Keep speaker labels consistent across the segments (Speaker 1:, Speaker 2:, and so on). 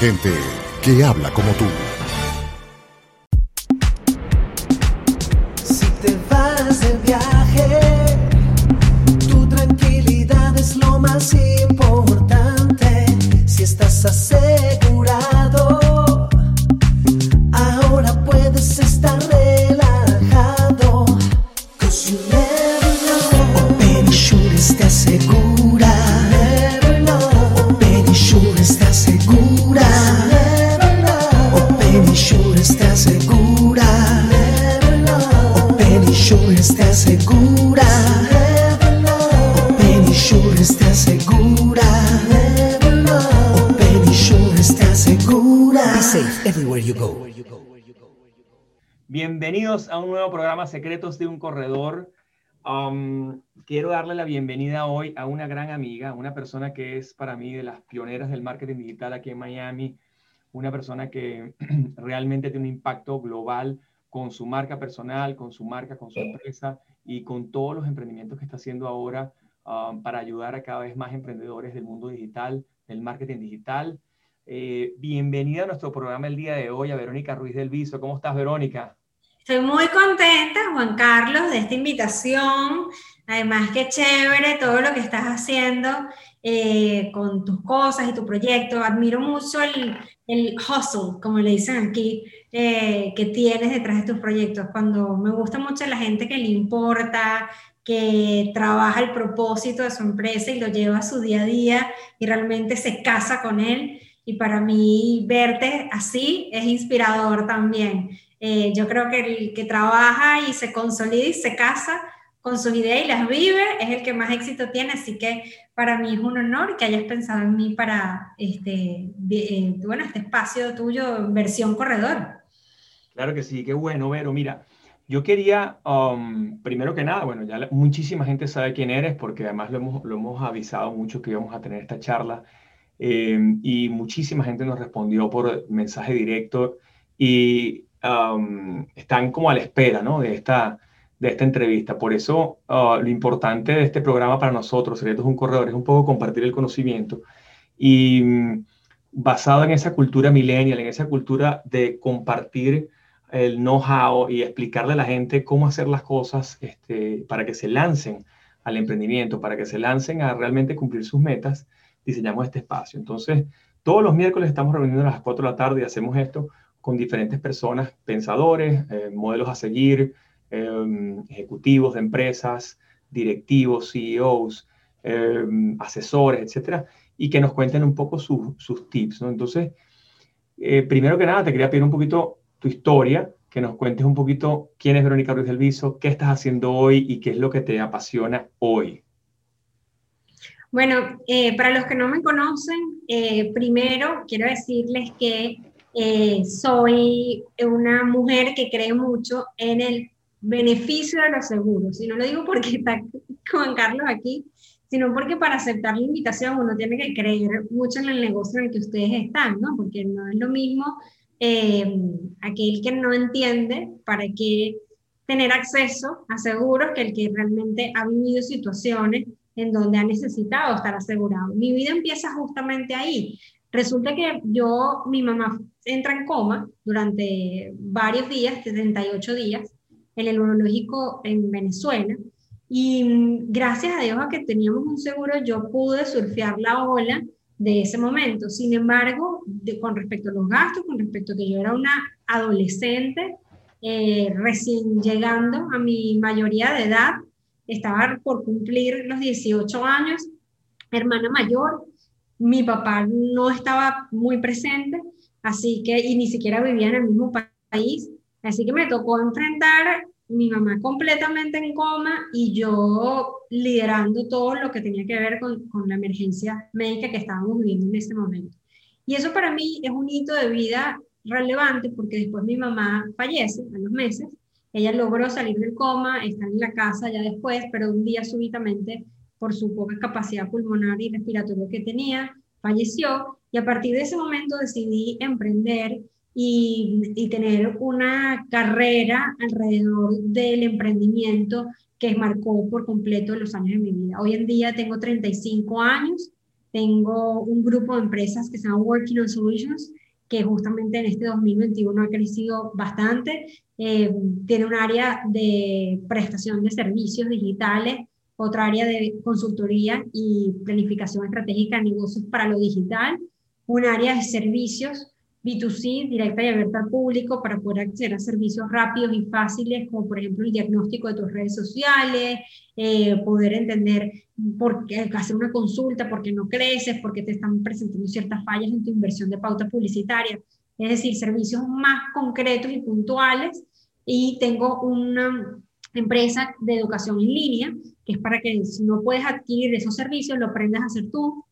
Speaker 1: Gente que habla como tú.
Speaker 2: Bienvenidos a un nuevo programa Secretos de un Corredor. Um, quiero darle la bienvenida hoy a una gran amiga, una persona que es para mí de las pioneras del marketing digital aquí en Miami, una persona que realmente tiene un impacto global con su marca personal, con su marca, con su empresa y con todos los emprendimientos que está haciendo ahora um, para ayudar a cada vez más emprendedores del mundo digital, del marketing digital. Eh, bienvenida a nuestro programa el día de hoy a Verónica Ruiz del Viso. ¿Cómo estás, Verónica?
Speaker 3: Estoy muy contenta, Juan Carlos, de esta invitación. Además, qué chévere todo lo que estás haciendo eh, con tus cosas y tu proyecto. Admiro mucho el, el hustle, como le dicen aquí, eh, que tienes detrás de tus proyectos. Cuando me gusta mucho la gente que le importa, que trabaja el propósito de su empresa y lo lleva a su día a día y realmente se casa con él. Y para mí verte así es inspirador también. Eh, yo creo que el que trabaja y se consolida y se casa con sus ideas y las vive es el que más éxito tiene, así que para mí es un honor que hayas pensado en mí para este, eh, bueno, este espacio tuyo versión corredor.
Speaker 2: Claro que sí, qué bueno, Vero. Mira, yo quería, um, primero que nada, bueno, ya la- muchísima gente sabe quién eres porque además lo hemos, lo hemos avisado mucho que íbamos a tener esta charla eh, y muchísima gente nos respondió por mensaje directo y um, están como a la espera, ¿no? De esta, de esta entrevista. Por eso, uh, lo importante de este programa para nosotros, Secretos de un Corredor, es un poco compartir el conocimiento y mm, basado en esa cultura millennial, en esa cultura de compartir el know-how y explicarle a la gente cómo hacer las cosas este, para que se lancen al emprendimiento, para que se lancen a realmente cumplir sus metas, diseñamos este espacio. Entonces, todos los miércoles estamos reunidos a las 4 de la tarde y hacemos esto con diferentes personas, pensadores, eh, modelos a seguir, eh, ejecutivos de empresas, directivos, CEOs, eh, asesores, etcétera, y que nos cuenten un poco sus- sus tips, ¿no? Entonces, eh, primero que nada, te quería pedir un poquito tu historia, que nos cuentes un poquito quién es Verónica Ruiz del Viso, qué estás haciendo hoy y qué es lo que te apasiona hoy.
Speaker 3: Bueno, eh, para los que no me conocen, eh, primero quiero decirles que eh, soy una mujer que cree mucho en el beneficio de los seguros. Y no lo digo porque está Juan Carlos aquí, sino porque para aceptar la invitación uno tiene que creer mucho en el negocio en el que ustedes están, ¿no? Porque no es lo mismo eh, aquel que no entiende para qué tener acceso a seguros que el que realmente ha vivido situaciones en donde ha necesitado estar asegurado. Mi vida empieza justamente ahí. Resulta que yo, mi mamá entra en coma durante varios días, 78 días, en el urológico en Venezuela. Y gracias a Dios a que teníamos un seguro, yo pude surfear la ola de ese momento. Sin embargo, con respecto a los gastos, con respecto a que yo era una adolescente eh, recién llegando a mi mayoría de edad, estaba por cumplir los 18 años, hermana mayor, mi papá no estaba muy presente, así que, y ni siquiera vivía en el mismo pa- país, así que me tocó enfrentar mi mamá completamente en coma y yo liderando todo lo que tenía que ver con, con la emergencia médica que estábamos viviendo en ese momento. Y eso para mí es un hito de vida relevante porque después mi mamá fallece a los meses. Ella logró salir del coma, estar en la casa ya después, pero un día súbitamente, por su poca capacidad pulmonar y respiratoria que tenía, falleció. Y a partir de ese momento decidí emprender y, y, tener una carrera alrededor del emprendimiento que marcó por completo los años de mi vida. Hoy en día tengo 35 años, tengo un grupo de empresas que se llama Working on Solutions, que justamente en este 2021 ha crecido bastante. Eh, tiene un área de prestación de servicios digitales, otra área de consultoría y planificación estratégica de negocios para lo digital, un área de servicios B2C, directa y abierta al público, para poder acceder a servicios rápidos y fáciles, como por ejemplo el diagnóstico de tus redes sociales, eh, poder entender por qué hacer una consulta, por qué no creces, por qué te están presentando ciertas fallas en tu inversión de pauta publicitaria. Es decir, servicios más concretos y puntuales. Y tengo una empresa de educación en línea, que es para que si no puedes adquirir esos servicios, lo aprendas a hacer tú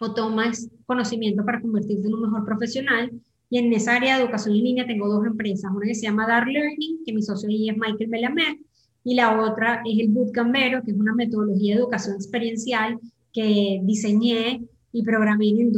Speaker 3: o tomas conocimiento para convertirte en un mejor profesional. Y en esa área de educación en línea tengo dos empresas, una que se llama Dar Learning, que mi socio ahí es Michael Belamed, y la otra es el Bootcampero, que es una metodología de educación experiencial que diseñé y programé en el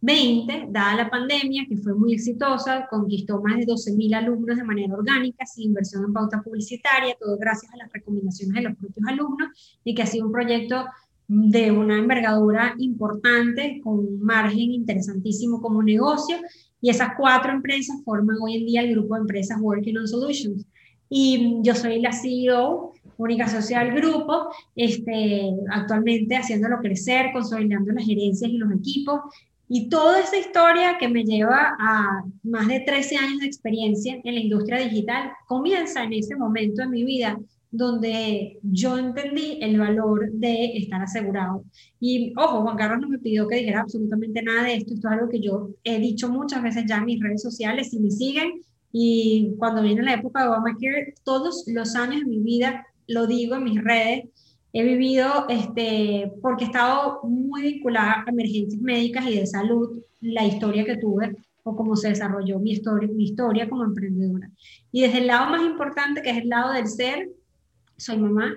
Speaker 3: 2020, dada la pandemia, que fue muy exitosa, conquistó más de 12.000 alumnos de manera orgánica, sin inversión en pauta publicitaria, todo gracias a las recomendaciones de los propios alumnos, y que ha sido un proyecto de una envergadura importante, con un margen interesantísimo como negocio, y esas cuatro empresas forman hoy en día el grupo de empresas Working on Solutions. Y yo soy la CEO, única social grupo, este, actualmente haciéndolo crecer, consolidando las gerencias y los equipos. Y toda esa historia que me lleva a más de 13 años de experiencia en la industria digital comienza en ese momento de mi vida donde yo entendí el valor de estar asegurado. Y ojo, Juan Carlos no me pidió que dijera absolutamente nada de esto, esto es algo que yo he dicho muchas veces ya en mis redes sociales, si me siguen, y cuando viene la época de Obamacare, todos los años de mi vida lo digo en mis redes, he vivido, este, porque he estado muy vinculada a emergencias médicas y de salud, la historia que tuve o cómo se desarrolló mi historia, mi historia como emprendedora. Y desde el lado más importante, que es el lado del ser, soy mamá,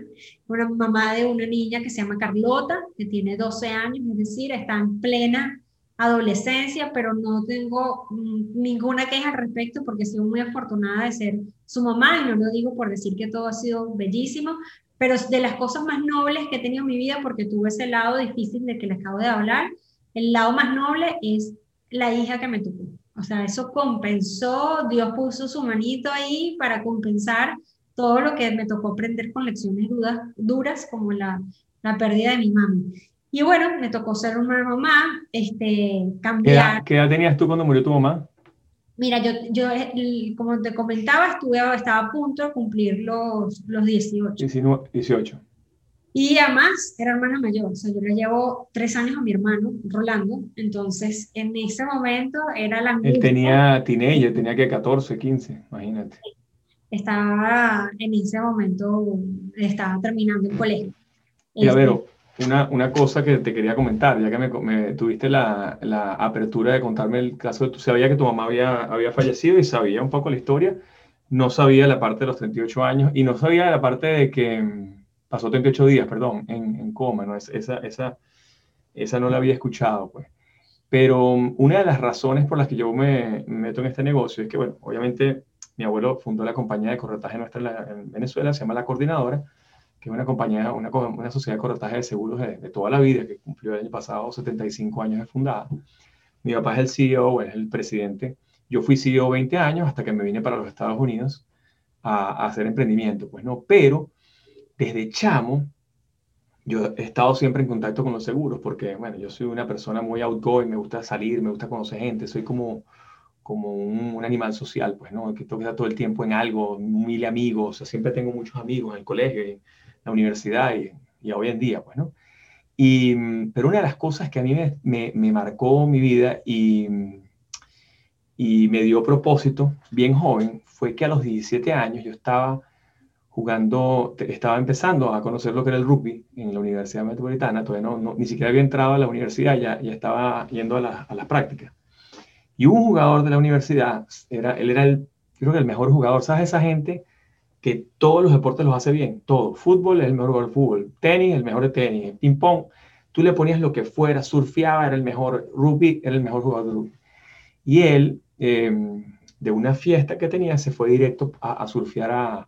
Speaker 3: una mamá de una niña que se llama Carlota, que tiene 12 años, es decir, está en plena adolescencia, pero no tengo mm, ninguna queja al respecto porque he sido muy afortunada de ser su mamá y no lo digo por decir que todo ha sido bellísimo, pero de las cosas más nobles que he tenido en mi vida, porque tuve ese lado difícil de que les acabo de hablar, el lado más noble es la hija que me tocó. O sea, eso compensó, Dios puso su manito ahí para compensar todo lo que me tocó aprender con lecciones duras, duras como la, la pérdida de mi mami. Y bueno, me tocó ser una mamá, este, cambiar.
Speaker 2: ¿Qué edad, tenías tú cuando murió tu mamá?
Speaker 3: Mira, yo, yo como te comentaba, estuve, estaba a punto de cumplir los, los 18.
Speaker 2: 18.
Speaker 3: Y además era hermana mayor, o sea, yo le llevo tres años a mi hermano, Rolando, entonces en ese momento era la...
Speaker 2: Él tenía teenager, tenía que 14, 15, imagínate
Speaker 3: estaba en ese momento, estaba terminando el colegio.
Speaker 2: Y a ver, una, una, cosa que te quería comentar, ya que me, tuviste la, la, apertura de contarme el caso de tu, sabía que tu mamá había, había fallecido y sabía un poco la historia, no sabía la parte de los 38 años y no sabía la parte de que mm, pasó 38 días, perdón, en, en coma, ¿no? Esa, esa, esa no la había escuchado, pues. Pero mm, una de las razones por las que yo me meto en este negocio es que, bueno, obviamente mi abuelo fundó la compañía de corretaje nuestra en, Venezuela, se llama La Coordinadora, que es una compañía, una, una sociedad de corretaje de seguros de, toda la vida, que cumplió el año pasado 75 años de fundada. Mi papá es el CEO, es el presidente. Yo fui CEO 20 años hasta que me vine para los Estados Unidos a, hacer emprendimiento, pues no, pero desde chamo yo he estado siempre en contacto con los seguros porque, bueno, yo soy una persona muy outgoing, me gusta salir, me gusta conocer gente, soy como como un, animal social, pues, ¿no? Que toca todo el tiempo en algo, mil amigos, o sea, siempre tengo muchos amigos en el colegio, la universidad y, y hoy en día, pues, ¿no? Y, pero una de las cosas que a mí me, me, marcó mi vida y, y me dio propósito bien joven fue que a los 17 años yo estaba jugando, estaba empezando a conocer lo que era el rugby en la Universidad Metropolitana, todavía no, ni siquiera había entrado a la universidad, ya, ya estaba yendo a, a las prácticas. Y un jugador de la universidad, era, él era el, creo que el mejor jugador, ¿sabes? Esa gente que todos los deportes los hace bien, todo. Fútbol es el mejor jugador fútbol, tenis el mejor de tenis, ping pong, tú le ponías lo que fuera, surfeaba, era el mejor, rugby era el mejor jugador de rugby. Y él, em, de una fiesta que tenía, se fue directo a, surfear a,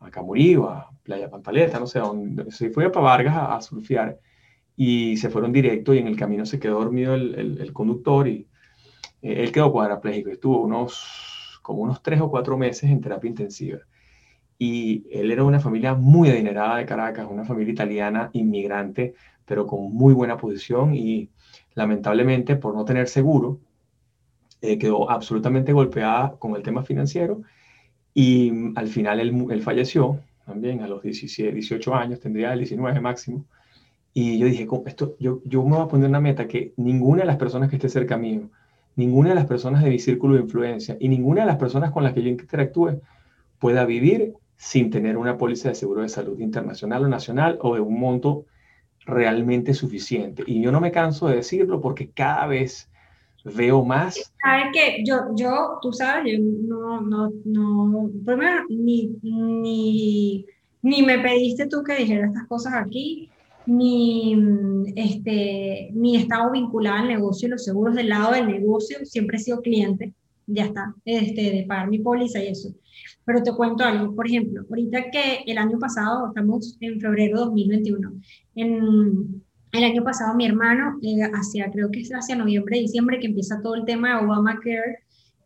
Speaker 2: a a Playa Pantaleta, no sé, dónde, se fue para Vargas a, surfear y se fueron directo y en el camino se quedó dormido el, el, conductor y eh, él quedó cuadraplégico, estuvo unos, como unos tres o cuatro meses en terapia intensiva y él era una familia muy adinerada de Caracas, una familia italiana inmigrante, pero con muy buena posición y lamentablemente por no tener seguro, eh, quedó absolutamente golpeada con el tema financiero y mm, al final él, él, falleció también a los 17, 18 años, tendría el 19 máximo. Y yo dije, esto, yo, yo me voy a poner una meta que ninguna de las personas que esté cerca mío, ninguna de las personas de mi círculo de influencia y ninguna de las personas con las que yo interactúe pueda vivir sin tener una póliza de seguro de salud internacional o nacional o de un monto realmente suficiente. Y yo no me canso de decirlo porque cada vez veo más.
Speaker 3: Sabes que yo, yo, tú sabes, yo no, no, no, primero, ni, ni, ni me pediste tú que dijera estas cosas aquí, ni, este, ni he estado vinculada al negocio y los seguros del lado del negocio, siempre he sido cliente, ya está, este, de pagar mi póliza y eso. Pero te cuento algo, por ejemplo, ahorita que el año pasado, estamos en febrero de 2021, en el año pasado mi hermano, eh, hacia, creo que es hacia noviembre, diciembre, que empieza todo el tema de Obamacare,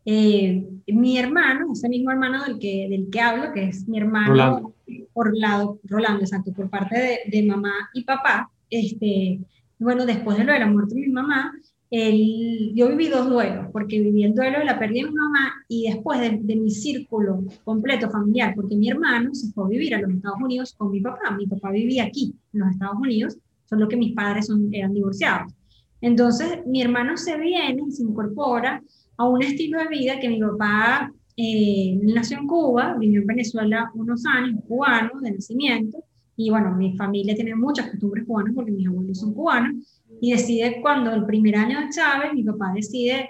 Speaker 3: eh, mi hermano, ese mismo hermano del que, del que hablo, que es mi hermano
Speaker 2: Rolando,
Speaker 3: Rolando, Rolando exacto, por parte de, de, mamá y papá, este, bueno, después de lo de la muerte de mi mamá, el, yo viví dos duelos, porque viví el duelo de la pérdida de mi mamá y después de, de, mi círculo completo familiar, porque mi hermano se fue a vivir a los Estados Unidos con mi papá. Mi papá vivía aquí, en los Estados Unidos, solo que mis padres son, eran divorciados. Entonces, mi hermano se viene, se incorpora a un estilo de vida que mi papá eh, nació en Cuba, vivió en Venezuela unos años, cubano de nacimiento, y bueno, mi familia tiene muchas costumbres cubanas porque mis abuelos son cubanos, y decide cuando el primer año de Chávez, mi papá decide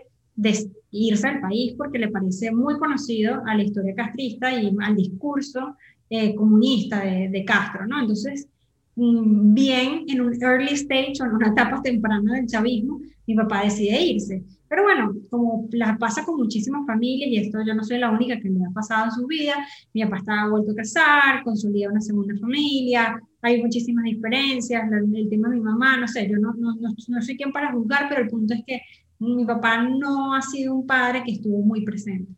Speaker 3: irse al país porque le parece muy conocido a la historia castrista y al discurso eh, comunista de, de, Castro, ¿no? Entonces, mm, bien en un early stage o en una etapa temprana del chavismo, mi papá decide irse. Pero bueno, como la pasa con muchísimas familias, y esto yo no soy la única que le ha pasado en su vida, mi papá estaba vuelto a casar, consolida una segunda familia, hay muchísimas diferencias, el, tema de mi mamá, no sé, yo no, no, no, no soy quien para juzgar, pero el punto es que mi papá no ha sido un padre que estuvo muy presente.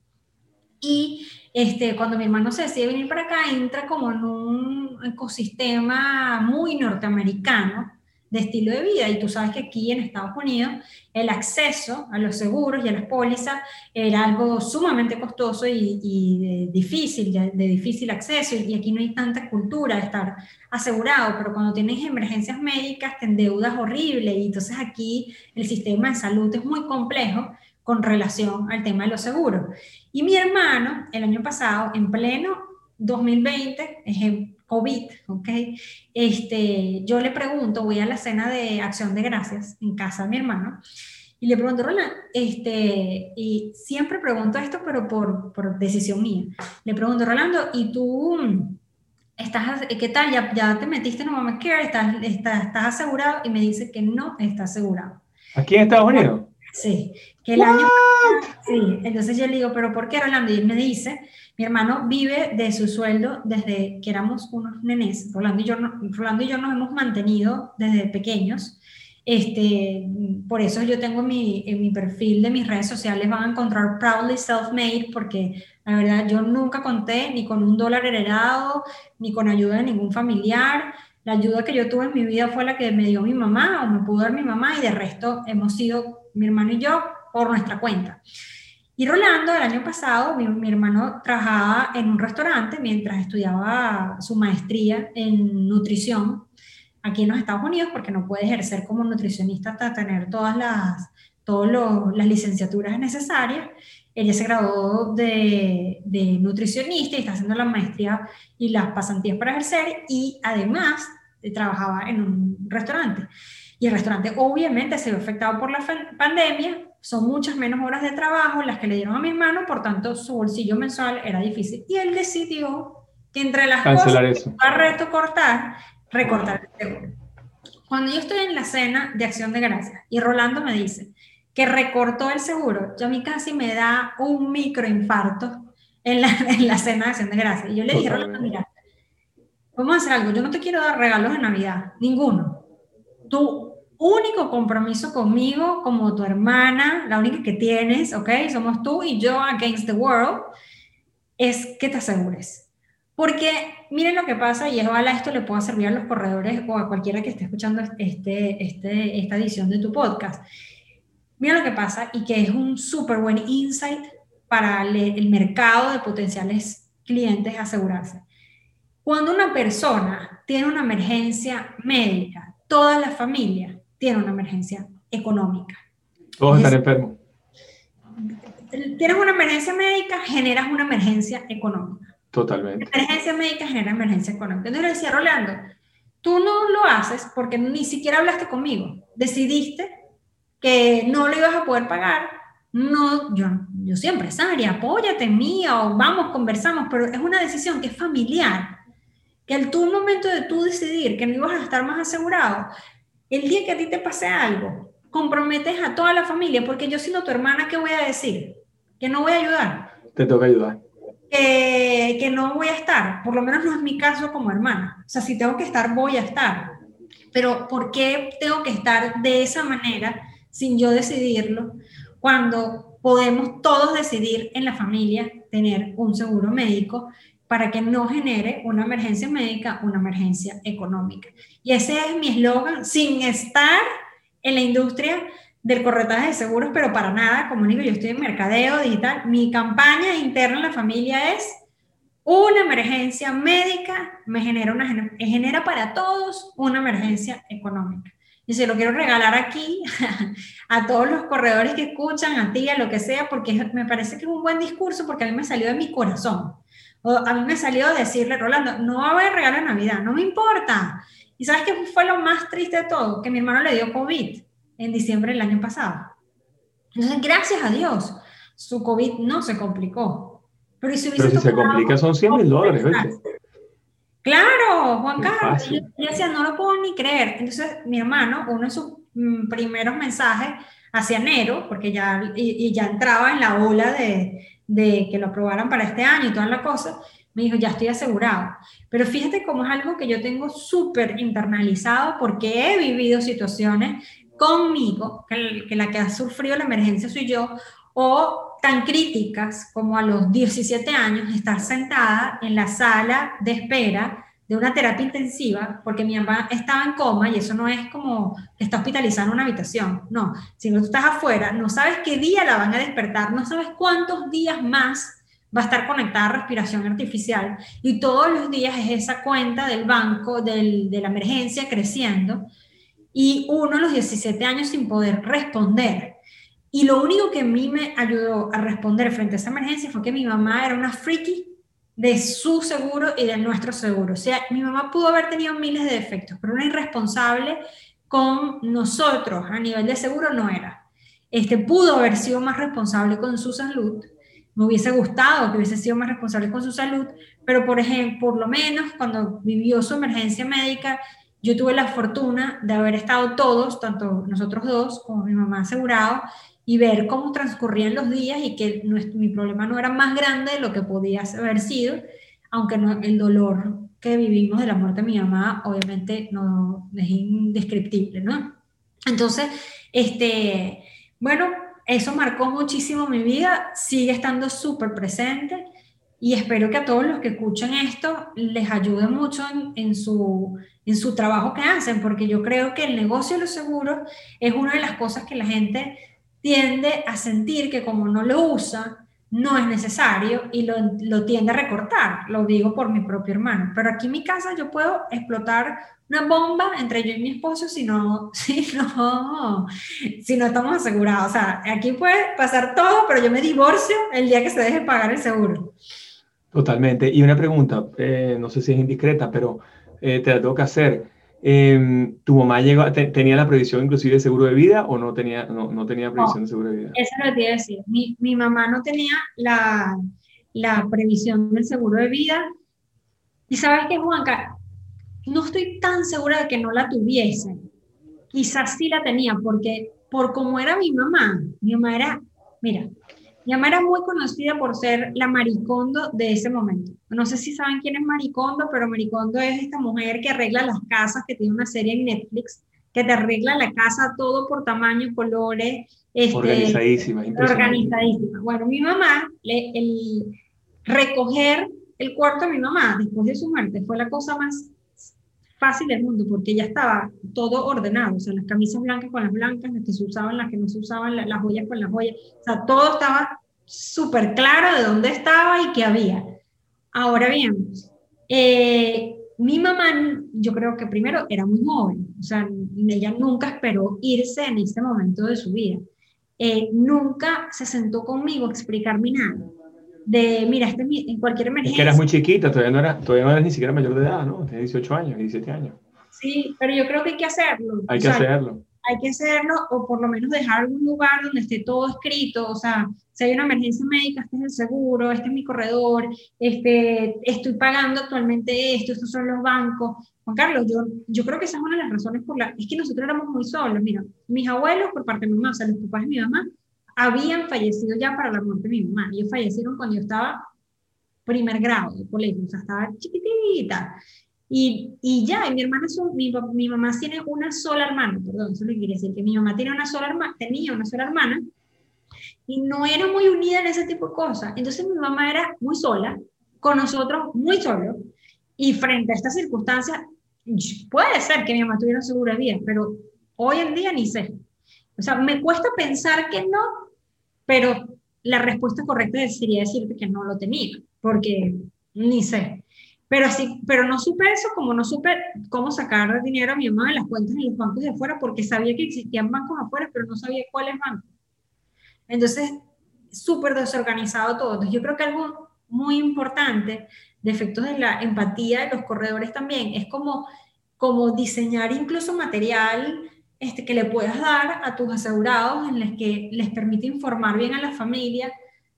Speaker 3: Y este, cuando mi hermano se decide venir para acá, entra como en un ecosistema muy norteamericano, de estilo de vida. Y tú sabes que aquí en Estados Unidos el acceso a los seguros y a las pólizas era algo sumamente costoso y, difícil, de, difícil acceso. Y aquí no hay tanta cultura de estar asegurado, pero cuando tienes emergencias médicas te endeudas horrible. Y entonces aquí el sistema de salud es muy complejo con relación al tema de los seguros. Y mi hermano, el año pasado, en pleno 2020, ejemplo, COVID, ¿ok? Este, yo le pregunto, voy a la cena de Acción de Gracias en casa de mi hermano, y le pregunto, Roland, este, y siempre pregunto esto, pero por, por decisión mía. Le pregunto, Rolando, ¿y tú estás, qué tal? ¿Ya, ya te metiste en Obamacare? ¿Estás, estás, ¿Estás asegurado? Y me dice que no está asegurado.
Speaker 2: ¿Aquí en Estados Unidos?
Speaker 3: Sí, que el año... Sí, entonces yo le digo, ¿pero por qué, Rolando? Y él me dice mi hermano vive de su sueldo desde que éramos unos nenes. Rolando y yo, Rolando y yo nos hemos mantenido desde pequeños. Este, por eso yo tengo mi, en mi perfil de mis redes sociales van a encontrar Proudly Self-Made porque la verdad yo nunca conté ni con un dólar heredado ni con ayuda de ningún familiar. La ayuda que yo tuve en mi vida fue la que me dio mi mamá o me pudo dar mi mamá y de resto hemos sido mi hermano y yo por nuestra cuenta. Y Rolando, el año pasado, mi, hermano trabajaba en un restaurante mientras estudiaba su maestría en nutrición aquí en los Estados Unidos, porque no puede ejercer como nutricionista hasta tener todas las, todas las licenciaturas necesarias. Ella se graduó de, de, nutricionista y está haciendo la maestría y las pasantías para ejercer y además trabajaba en un restaurante. Y el restaurante obviamente se vio afectado por la pandemia, son muchas menos horas de trabajo las que le dieron a mi hermano, por tanto su bolsillo mensual era difícil. Y él decidió que entre las
Speaker 2: Cancelar
Speaker 3: cosas
Speaker 2: eso.
Speaker 3: que reto cortar, recortar el seguro. Cuando yo estoy en la cena de Acción de Gracias y Rolando me dice que recortó el seguro, yo a mí casi me da un microinfarto en la, en la cena de Acción de Gracias. Y yo le dije, Rolando, mira, vamos a hacer algo, yo no te quiero dar regalos de Navidad, ninguno. Tu único compromiso conmigo, como tu hermana, la única que tienes, ¿ok? Somos tú y yo against the world, es que te asegures. Porque miren lo que pasa, y ojalá esto le pueda servir a los corredores o a cualquiera que esté escuchando este, este, esta edición de tu podcast. Mira lo que pasa y que es un súper buen insight para el mercado de potenciales clientes asegurarse. Cuando una persona tiene una emergencia médica, toda la familia tiene una emergencia económica.
Speaker 2: Todos están
Speaker 3: Es-
Speaker 2: enfermos.
Speaker 3: Tienes una emergencia médica, generas una emergencia económica.
Speaker 2: Totalmente.
Speaker 3: Emergencia médica genera emergencia económica. Entonces le decía, Rolando, tú no lo haces porque ni siquiera hablaste conmigo. Decidiste que no lo ibas a poder pagar. No, yo, yo siempre, Sari, apóyate en mí o vamos, conversamos, pero es una decisión que es familiar. Que al tú momento de tú decidir que no ibas a estar más asegurado, el día que a ti te pase algo, comprometes a toda la familia, porque yo siendo tu hermana, ¿qué voy a decir? Que no voy a ayudar
Speaker 2: Te toca ayudar.
Speaker 3: que, que no voy a estar, por lo menos no es mi caso como hermana. O sea, si tengo que estar, voy a estar. Pero ¿por qué tengo que estar de esa manera sin yo decidirlo cuando podemos todos decidir en la familia tener un seguro médico para que no genere una emergencia médica, una emergencia económica? Y ese es mi eslogan, sin estar en la industria del corretaje de seguros, pero para nada, como digo, yo estoy en mercadeo digital, mi campaña interna en la familia es una emergencia médica, me genera, genera para todos una emergencia económica. Y se lo quiero regalar aquí a todos los corredores que escuchan, a ti, a lo que sea, porque me parece que es un buen discurso, porque a mí me salió de mi corazón. O a mí me salió decirle, Rolando, no va a haber regalo de Navidad, no me importa. ¿Y sabes qué fue lo más triste de todo? Que mi hermano le dio COVID en diciembre del año pasado. Entonces, gracias a Dios, su COVID no se complicó. Pero, ¿y si,
Speaker 2: Pero si se complica son 100 mil dólares, ¿viste?
Speaker 3: Claro, Juan Carlos. Yo, yo decía, no lo puedo ni creer. Entonces, mi hermano, uno de sus mm, primeros mensajes hacia enero, porque ya, y, y ya entraba en la ola de, de que lo aprobaran para este año y toda la cosa, me dijo, ya estoy asegurado. Pero fíjate cómo es algo que yo tengo súper internalizado porque he vivido situaciones conmigo, que, que la que ha sufrido la emergencia soy yo, o tan críticas como a los 17 años estar sentada en la sala de espera de una terapia intensiva, porque mi mamá estaba en coma y eso no es como está hospitalizada en una habitación, no, sino tú estás afuera, no sabes qué día la van a despertar, no sabes cuántos días más va a estar conectada a respiración artificial y todos los días es esa cuenta del banco, del, de la emergencia creciendo y uno a los 17 años sin poder responder. Y lo único que a mí me ayudó a responder frente a esa emergencia fue que mi mamá era una friki de su seguro y de nuestro seguro. O sea, mi mamá pudo haber tenido miles de defectos, pero una irresponsable con nosotros a nivel de seguro no era. Este pudo haber sido más responsable con su salud. Me hubiese gustado que hubiese sido más responsable con su salud, pero por por lo menos cuando vivió su emergencia médica, yo tuve la fortuna de haber estado todos, tanto nosotros dos como mi mamá asegurado, y ver cómo transcurrían los días y que nuestro, mi problema no era más grande de lo que podía haber sido, aunque el dolor que vivimos de la muerte de mi mamá obviamente no es indescriptible, ¿no? Entonces, este, bueno, eso marcó muchísimo mi vida, sigue estando súper presente y espero que a todos los que escuchan esto les ayude mucho en, en, su, en su trabajo que hacen, porque yo creo que el negocio de los seguros es una de las cosas que la gente tiende a sentir que como no lo usa, no es necesario y lo, lo, tiende a recortar. Lo digo por mi propio hermano. Pero aquí en mi casa yo puedo explotar una bomba entre yo y mi esposo si no, si no, si no estamos asegurados. O sea, aquí puede pasar todo, pero yo me divorcio el día que se deje pagar el seguro.
Speaker 2: Totalmente. Y una pregunta, eh, no sé si es indiscreta, pero eh, te la tengo que hacer. Em, ¿Tu mamá llegó, tenía la previsión inclusive de seguro de vida o no tenía, no, no tenía previsión de seguro de vida?
Speaker 3: Eso lo que decir. Mi, mi mamá no tenía la, la previsión del seguro de vida. Y sabes qué, Juanca, no estoy tan segura de que no la tuviese. Quizás sí la tenía, porque por cómo era mi mamá, mi mamá era, mira, mi mamá era muy conocida por ser la maricondo de ese momento. No sé si saben quién es maricondo, pero maricondo es esta mujer que arregla las casas, que tiene una serie en Netflix, que te arregla la casa todo por tamaño, colores.
Speaker 2: Este, organizadísima,
Speaker 3: organizadísima. Bueno, mi mamá, el recoger el cuarto de mi mamá después de su muerte fue la cosa más fácil del mundo porque ya estaba todo ordenado, o sea, las camisas blancas con las blancas, las que se usaban, las que no se usaban, las, joyas con las joyas, o sea, todo estaba súper claro de dónde estaba y qué había. Ahora bien, eh, mi mamá, yo creo que primero era muy joven, o sea, ella nunca esperó irse en este momento de su vida. Eh, nunca se sentó conmigo a explicarme nada de, mira, este, en cualquier emergencia.
Speaker 2: Es que eras muy chiquita, todavía no, eras, todavía no eras ni siquiera mayor de edad, ¿no? Tienes 18 años, 17 años.
Speaker 3: Sí, pero yo creo que hay que hacerlo.
Speaker 2: Hay que hacerlo.
Speaker 3: Hay que hacerlo o por lo menos dejar algún lugar donde esté todo escrito, o sea, si hay una emergencia médica, este es el seguro, este es mi corredor, este, estoy pagando actualmente esto, estos son los bancos. Juan Carlos, yo, yo creo que esa es una de las razones por las... Es que nosotros éramos muy solos, mira, mis abuelos por parte de mi mamá, o sea, los papás de mi mamá, habían fallecido ya para la muerte de mi mamá. Ellos fallecieron cuando yo estaba primer grado de colegio, o sea, estaba chiquitita. Y, y ya, mi hermana, son, mi, mi, mamá tiene una sola hermana, perdón, eso lo que quiere decir, que mi mamá tiene una sola hermana, tenía una sola hermana, y no era muy unida en ese tipo de cosas. Entonces mi mamá era muy sola, con nosotros muy solo, y frente a estas circunstancias, puede ser que mi mamá tuviera de vida, pero hoy en día ni sé. O sea, me cuesta pensar que no, pero la respuesta correcta sería decirte que no lo tenía, porque ni sé. Pero sí, pero no supe eso, como no supe cómo sacar dinero a mi mamá de las cuentas en los bancos de afuera, porque sabía que existían bancos afuera, pero no sabía cuáles bancos. Entonces, súper desorganizado todo. Entonces, yo creo que algo muy importante de efectos de la empatía de los corredores también es como, como diseñar incluso material este, que le puedas dar a tus asegurados en los que les permite informar bien a la familia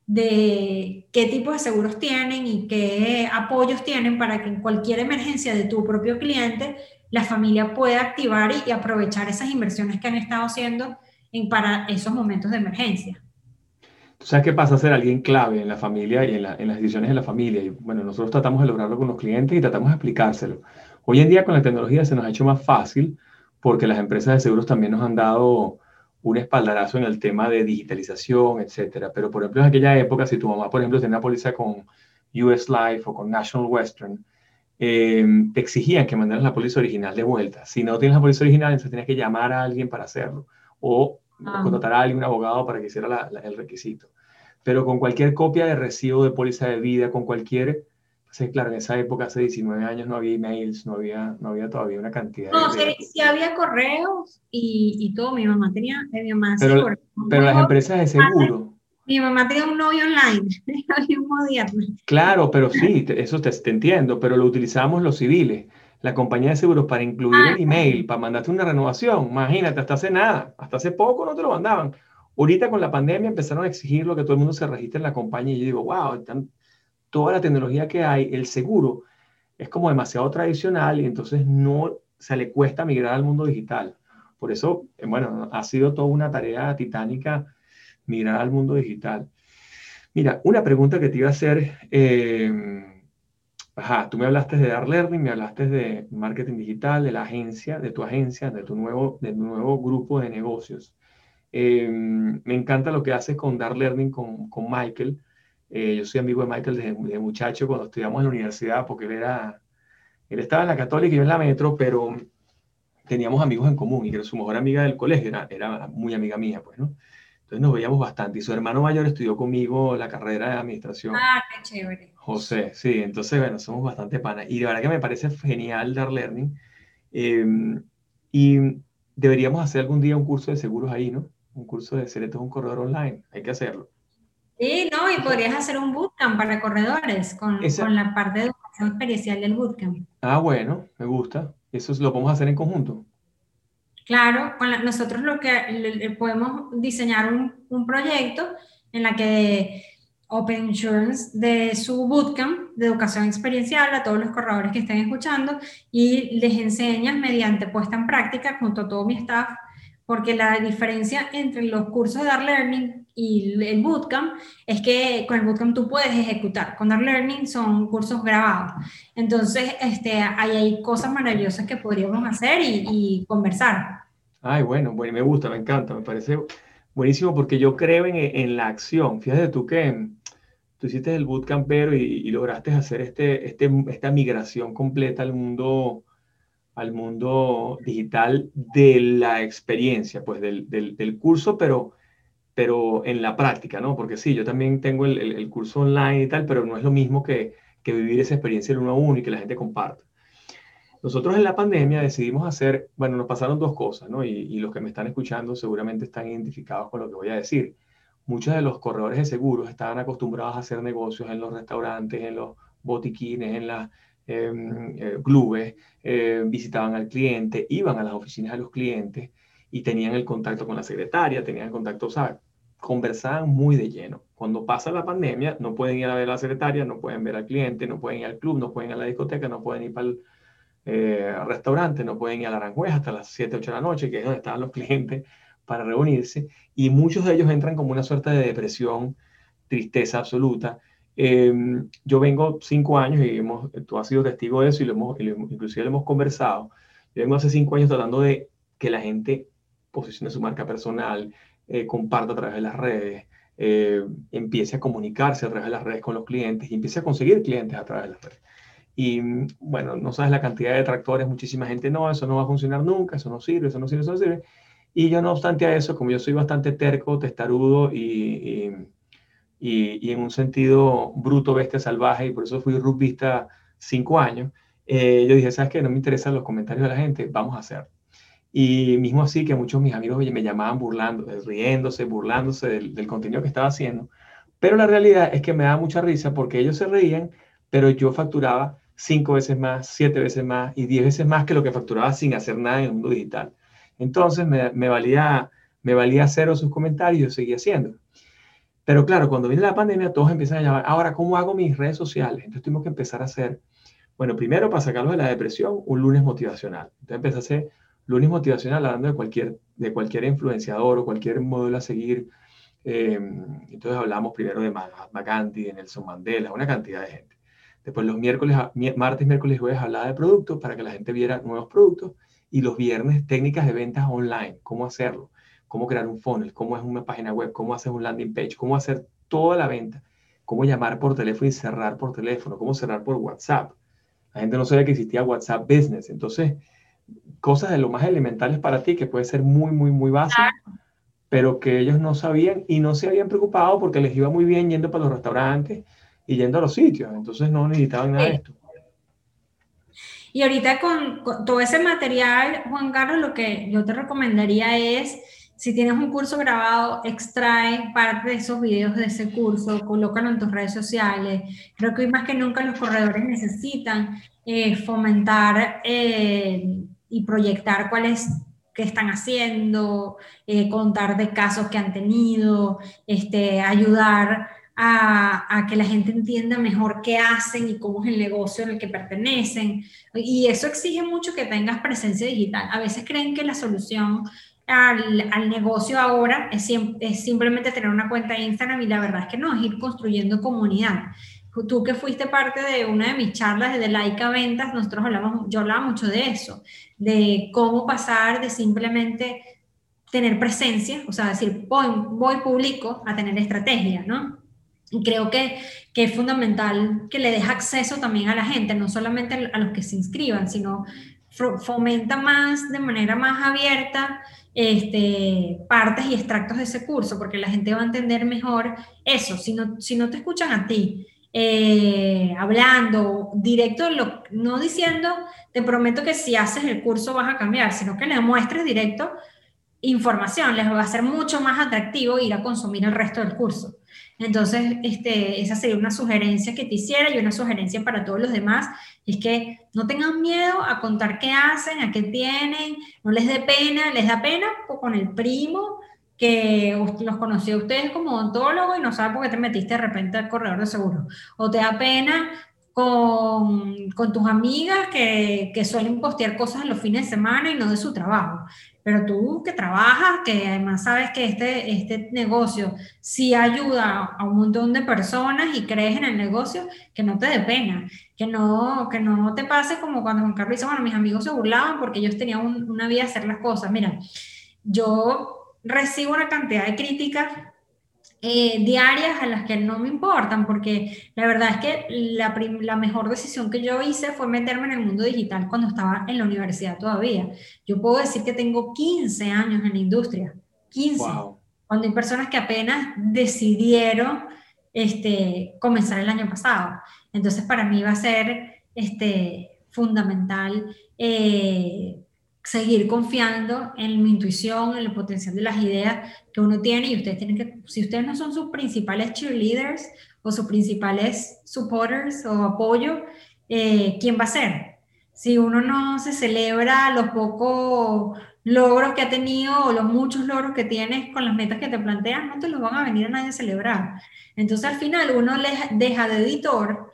Speaker 3: de qué tipo de seguros tienen y qué apoyos tienen para que en cualquier emergencia de tu propio cliente la familia pueda activar y, aprovechar esas inversiones que han estado haciendo en, para esos momentos de emergencia.
Speaker 2: ¿Tú sabes qué pasa? Ser alguien clave en la familia y en, en, las decisiones de la familia. Y bueno, nosotros tratamos de lograrlo con los clientes y tratamos de explicárselo. Hoy en día con la tecnología se nos ha hecho más fácil porque las empresas de seguros también nos han dado un espaldarazo en el tema de digitalización, etcétera. Pero, por ejemplo, en aquella época, si tu mamá, por ejemplo, tenía una póliza con US Life o con National Western, eh, te exigían que mandaras la póliza original de vuelta. Si no tienes la póliza original, entonces tienes que llamar a alguien para hacerlo o ah. contratar a alguien, un abogado, para que hiciera el requisito. Pero con cualquier copia de recibo de póliza de vida, con cualquier Sí, claro, en esa época, hace 19 años, no había emails, no había, no había todavía una cantidad
Speaker 3: no, de... sí, había correos y, y, todo. Mi mamá tenía, eh, mi mamá
Speaker 2: Pero, pero las empresas de seguro...
Speaker 3: Mi mamá tenía un novio online, un moderno.
Speaker 2: Claro, pero sí, eso te, te, entiendo, pero lo utilizábamos los civiles. La compañía de seguros para incluir el ah, email, para mandarte una renovación. Imagínate, hasta hace nada, hasta hace poco no te lo mandaban. Ahorita con la pandemia empezaron a exigir lo que todo el mundo se registre en la compañía y yo digo, wow, están toda la tecnología que hay, el seguro es como demasiado tradicional y entonces no se le cuesta migrar al mundo digital. Por eso, eh, bueno, ha sido toda una tarea titánica migrar al mundo digital. Mira, una pregunta que te iba a hacer, eh, ajá, tú me hablaste de Dar Learning, me hablaste de marketing digital, de la agencia, de tu agencia, de tu nuevo, de nuevo grupo de negocios. Eh, me encanta lo que haces con Dar Learning con, con Michael, eh, yo soy amigo de Michael desde, muchacho cuando estudiamos en la universidad, porque él era, él estaba en la católica y yo en la metro, pero teníamos amigos en común y que su mejor amiga del colegio era, era muy amiga mía, pues, ¿no? Entonces nos veíamos bastante. Y su hermano mayor estudió conmigo la carrera de administración.
Speaker 3: Ah, qué chévere.
Speaker 2: José, sí. Entonces, bueno, somos bastante panas. Y de verdad que me parece genial dar learning. Em, y deberíamos hacer algún día un curso de seguros ahí, ¿no? Un curso de ser un corredor online. Hay que hacerlo.
Speaker 3: Sí, no, y podrías hacer un bootcamp para corredores con, con la parte de educación experiencial del bootcamp.
Speaker 2: Ah, bueno, me gusta. Eso lo podemos hacer en conjunto.
Speaker 3: Claro, nosotros lo que podemos diseñar un, un proyecto en la que Open Insurance de su bootcamp de educación experiencial a todos los corredores que estén escuchando y les enseñas mediante puesta en práctica junto a todo mi staff, porque la diferencia entre los cursos de Dar Learning y el bootcamp es que con el bootcamp tú puedes ejecutar, con Dar Learning son cursos grabados. Entonces, este, hay, hay cosas maravillosas que podríamos hacer y, y conversar.
Speaker 2: Ay, bueno, bueno, me gusta, me encanta, me parece buenísimo porque yo creo en, en la acción. Fíjate tú que tú hiciste el bootcampero y, y lograste hacer este, este, esta migración completa al mundo, al mundo digital de la experiencia, pues del, del, del, curso, pero, pero en la práctica, ¿no? Porque sí, yo también tengo el, el, curso online y tal, pero no es lo mismo que, que vivir esa experiencia el uno a uno y que la gente comparta. Nosotros en la pandemia decidimos hacer, bueno, nos pasaron dos cosas, ¿no? Y, y los que me están escuchando seguramente están identificados con lo que voy a decir muchos de los corredores de seguros estaban acostumbrados a hacer negocios en los restaurantes, en los botiquines, en las em, eh, clubes, eh, visitaban al cliente, iban a las oficinas de los clientes y tenían el contacto con la secretaria, tenían el contacto, ¿sabes? Conversaban muy de lleno. Cuando pasa la pandemia, no pueden ir a ver a la secretaria, no pueden ver al cliente, no pueden ir al club, no pueden ir a la discoteca, no pueden ir para el eh, restaurante, no pueden ir a la Aranjuez hasta las 7, 8 de la noche, que es donde estaban los clientes para reunirse y muchos de ellos entran como una suerte de depresión, tristeza absoluta. Em, yo vengo cinco años y hemos, tú has sido testigo de eso y, lo hemos, inclusive lo hemos conversado. Yo vengo hace cinco años tratando de que la gente posicione su marca personal, eh, comparta a través de las redes, eh, empiece a comunicarse a través de las redes con los clientes y empiece a conseguir clientes a través de las redes. Y bueno, no sabes la cantidad de detractores, muchísima gente, no, eso no va a funcionar nunca, eso no sirve, eso no sirve, eso no sirve. Y yo no obstante a eso, como yo soy bastante terco, testarudo y, y, y en un sentido bruto, bestia, salvaje, y por eso fui rugbyista cinco años, eh, yo dije, ¿sabes qué? No me interesan los comentarios de la gente, vamos a hacer. Y mismo así que muchos de mis amigos me llamaban burlando, eh, riéndose, burlándose del, contenido que estaba haciendo. Pero la realidad es que me daba mucha risa porque ellos se reían, pero yo facturaba cinco veces más, siete veces más y diez veces más que lo que facturaba sin hacer nada en el mundo digital. Entonces me, valía, me valía cero sus comentarios y seguía haciendo. Pero claro, cuando viene la pandemia, todos empiezan a llamar, ahora, ¿cómo hago mis redes sociales? Entonces tuvimos que empezar a hacer, bueno, primero para sacarlos de la depresión, un lunes motivacional. Entonces empecé a hacer lunes motivacional hablando de cualquier, de cualquier influenciador o cualquier modelo a seguir. Em, entonces hablamos primero de Mahatma Gandhi, de Nelson Mandela, una cantidad de gente. Después los miércoles, martes, miércoles y jueves hablaba de productos para que la gente viera nuevos productos y los viernes técnicas de ventas online, cómo hacerlo, cómo crear un funnel, cómo es una página web, cómo hacer un landing page, cómo hacer toda la venta, cómo llamar por teléfono y cerrar por teléfono, cómo cerrar por WhatsApp. La gente no sabía que existía WhatsApp Business. Entonces, cosas de lo más elementales para ti que puede ser muy, muy, muy básico, pero que ellos no sabían y no se habían preocupado porque les iba muy bien yendo para los restaurantes y yendo a los sitios. Entonces no necesitaban nada de esto.
Speaker 3: Y ahorita con, todo ese material, Juan Carlos, lo que yo te recomendaría es, si tienes un curso grabado, extrae parte de esos videos de ese curso, colócalo en tus redes sociales. Creo que hoy más que nunca los corredores necesitan eh, fomentar eh, y proyectar cuáles que están haciendo, eh, contar de casos que han tenido, este, ayudar a, que la gente entienda mejor qué hacen y cómo es el negocio en el que pertenecen. Y eso exige mucho que tengas presencia digital. A veces creen que la solución al, al negocio ahora es, es, simplemente tener una cuenta de Instagram y la verdad es que no, es ir construyendo comunidad. Tú que fuiste parte de una de mis charlas de Laica Ventas, nosotros hablamos, yo hablaba mucho de eso, de cómo pasar de simplemente tener presencia, o sea, decir, voy, voy público a tener estrategia, ¿no? Y creo que, que, es fundamental que le deje acceso también a la gente, no solamente a los que se inscriban, sino fomenta más, de manera más abierta, este, partes y extractos de ese curso, porque la gente va a entender mejor eso. Si no, si no te escuchan a ti, eh, hablando directo, no diciendo, te prometo que si haces el curso vas a cambiar, sino que le muestres directo información, les va a ser mucho más atractivo ir a consumir el resto del curso. Entonces, este, esa sería una sugerencia que te hiciera y una sugerencia para todos los demás, es que no tengan miedo a contar qué hacen, a qué tienen, no les dé pena, les da pena con el primo que los conoció a ustedes como odontólogo y no sabe por qué te metiste de repente al corredor de seguro, o te da pena con, con tus amigas que, que, suelen postear cosas los fines de semana y no de su trabajo. Pero tú que trabajas, que además sabes que este, este negocio sí ayuda a un montón de personas y crees en el negocio, que no te dé pena, que no, que no te pase como cuando Juan Carlos dice, bueno, mis amigos se burlaban porque ellos tenían una vía de hacer las cosas. Mira, yo recibo una cantidad de críticas eh, diarias a las que no me importan, porque la verdad es que la, la, mejor decisión que yo hice fue meterme en el mundo digital cuando estaba en la universidad todavía. Yo puedo decir que tengo 15 años en la industria, 15, cuando hay personas que apenas decidieron este, comenzar el año pasado. Entonces para mí va a ser este, fundamental. Eh, seguir confiando en mi intuición, en el potencial de las ideas que uno tiene y ustedes tienen que, si ustedes no son sus principales cheerleaders o sus principales supporters o apoyo, eh, ¿quién va a ser? Si uno no se celebra los pocos logros que ha tenido o los muchos logros que tienes con las metas que te planteas, no te los van a venir a nadie a celebrar. Entonces al final uno les deja de editor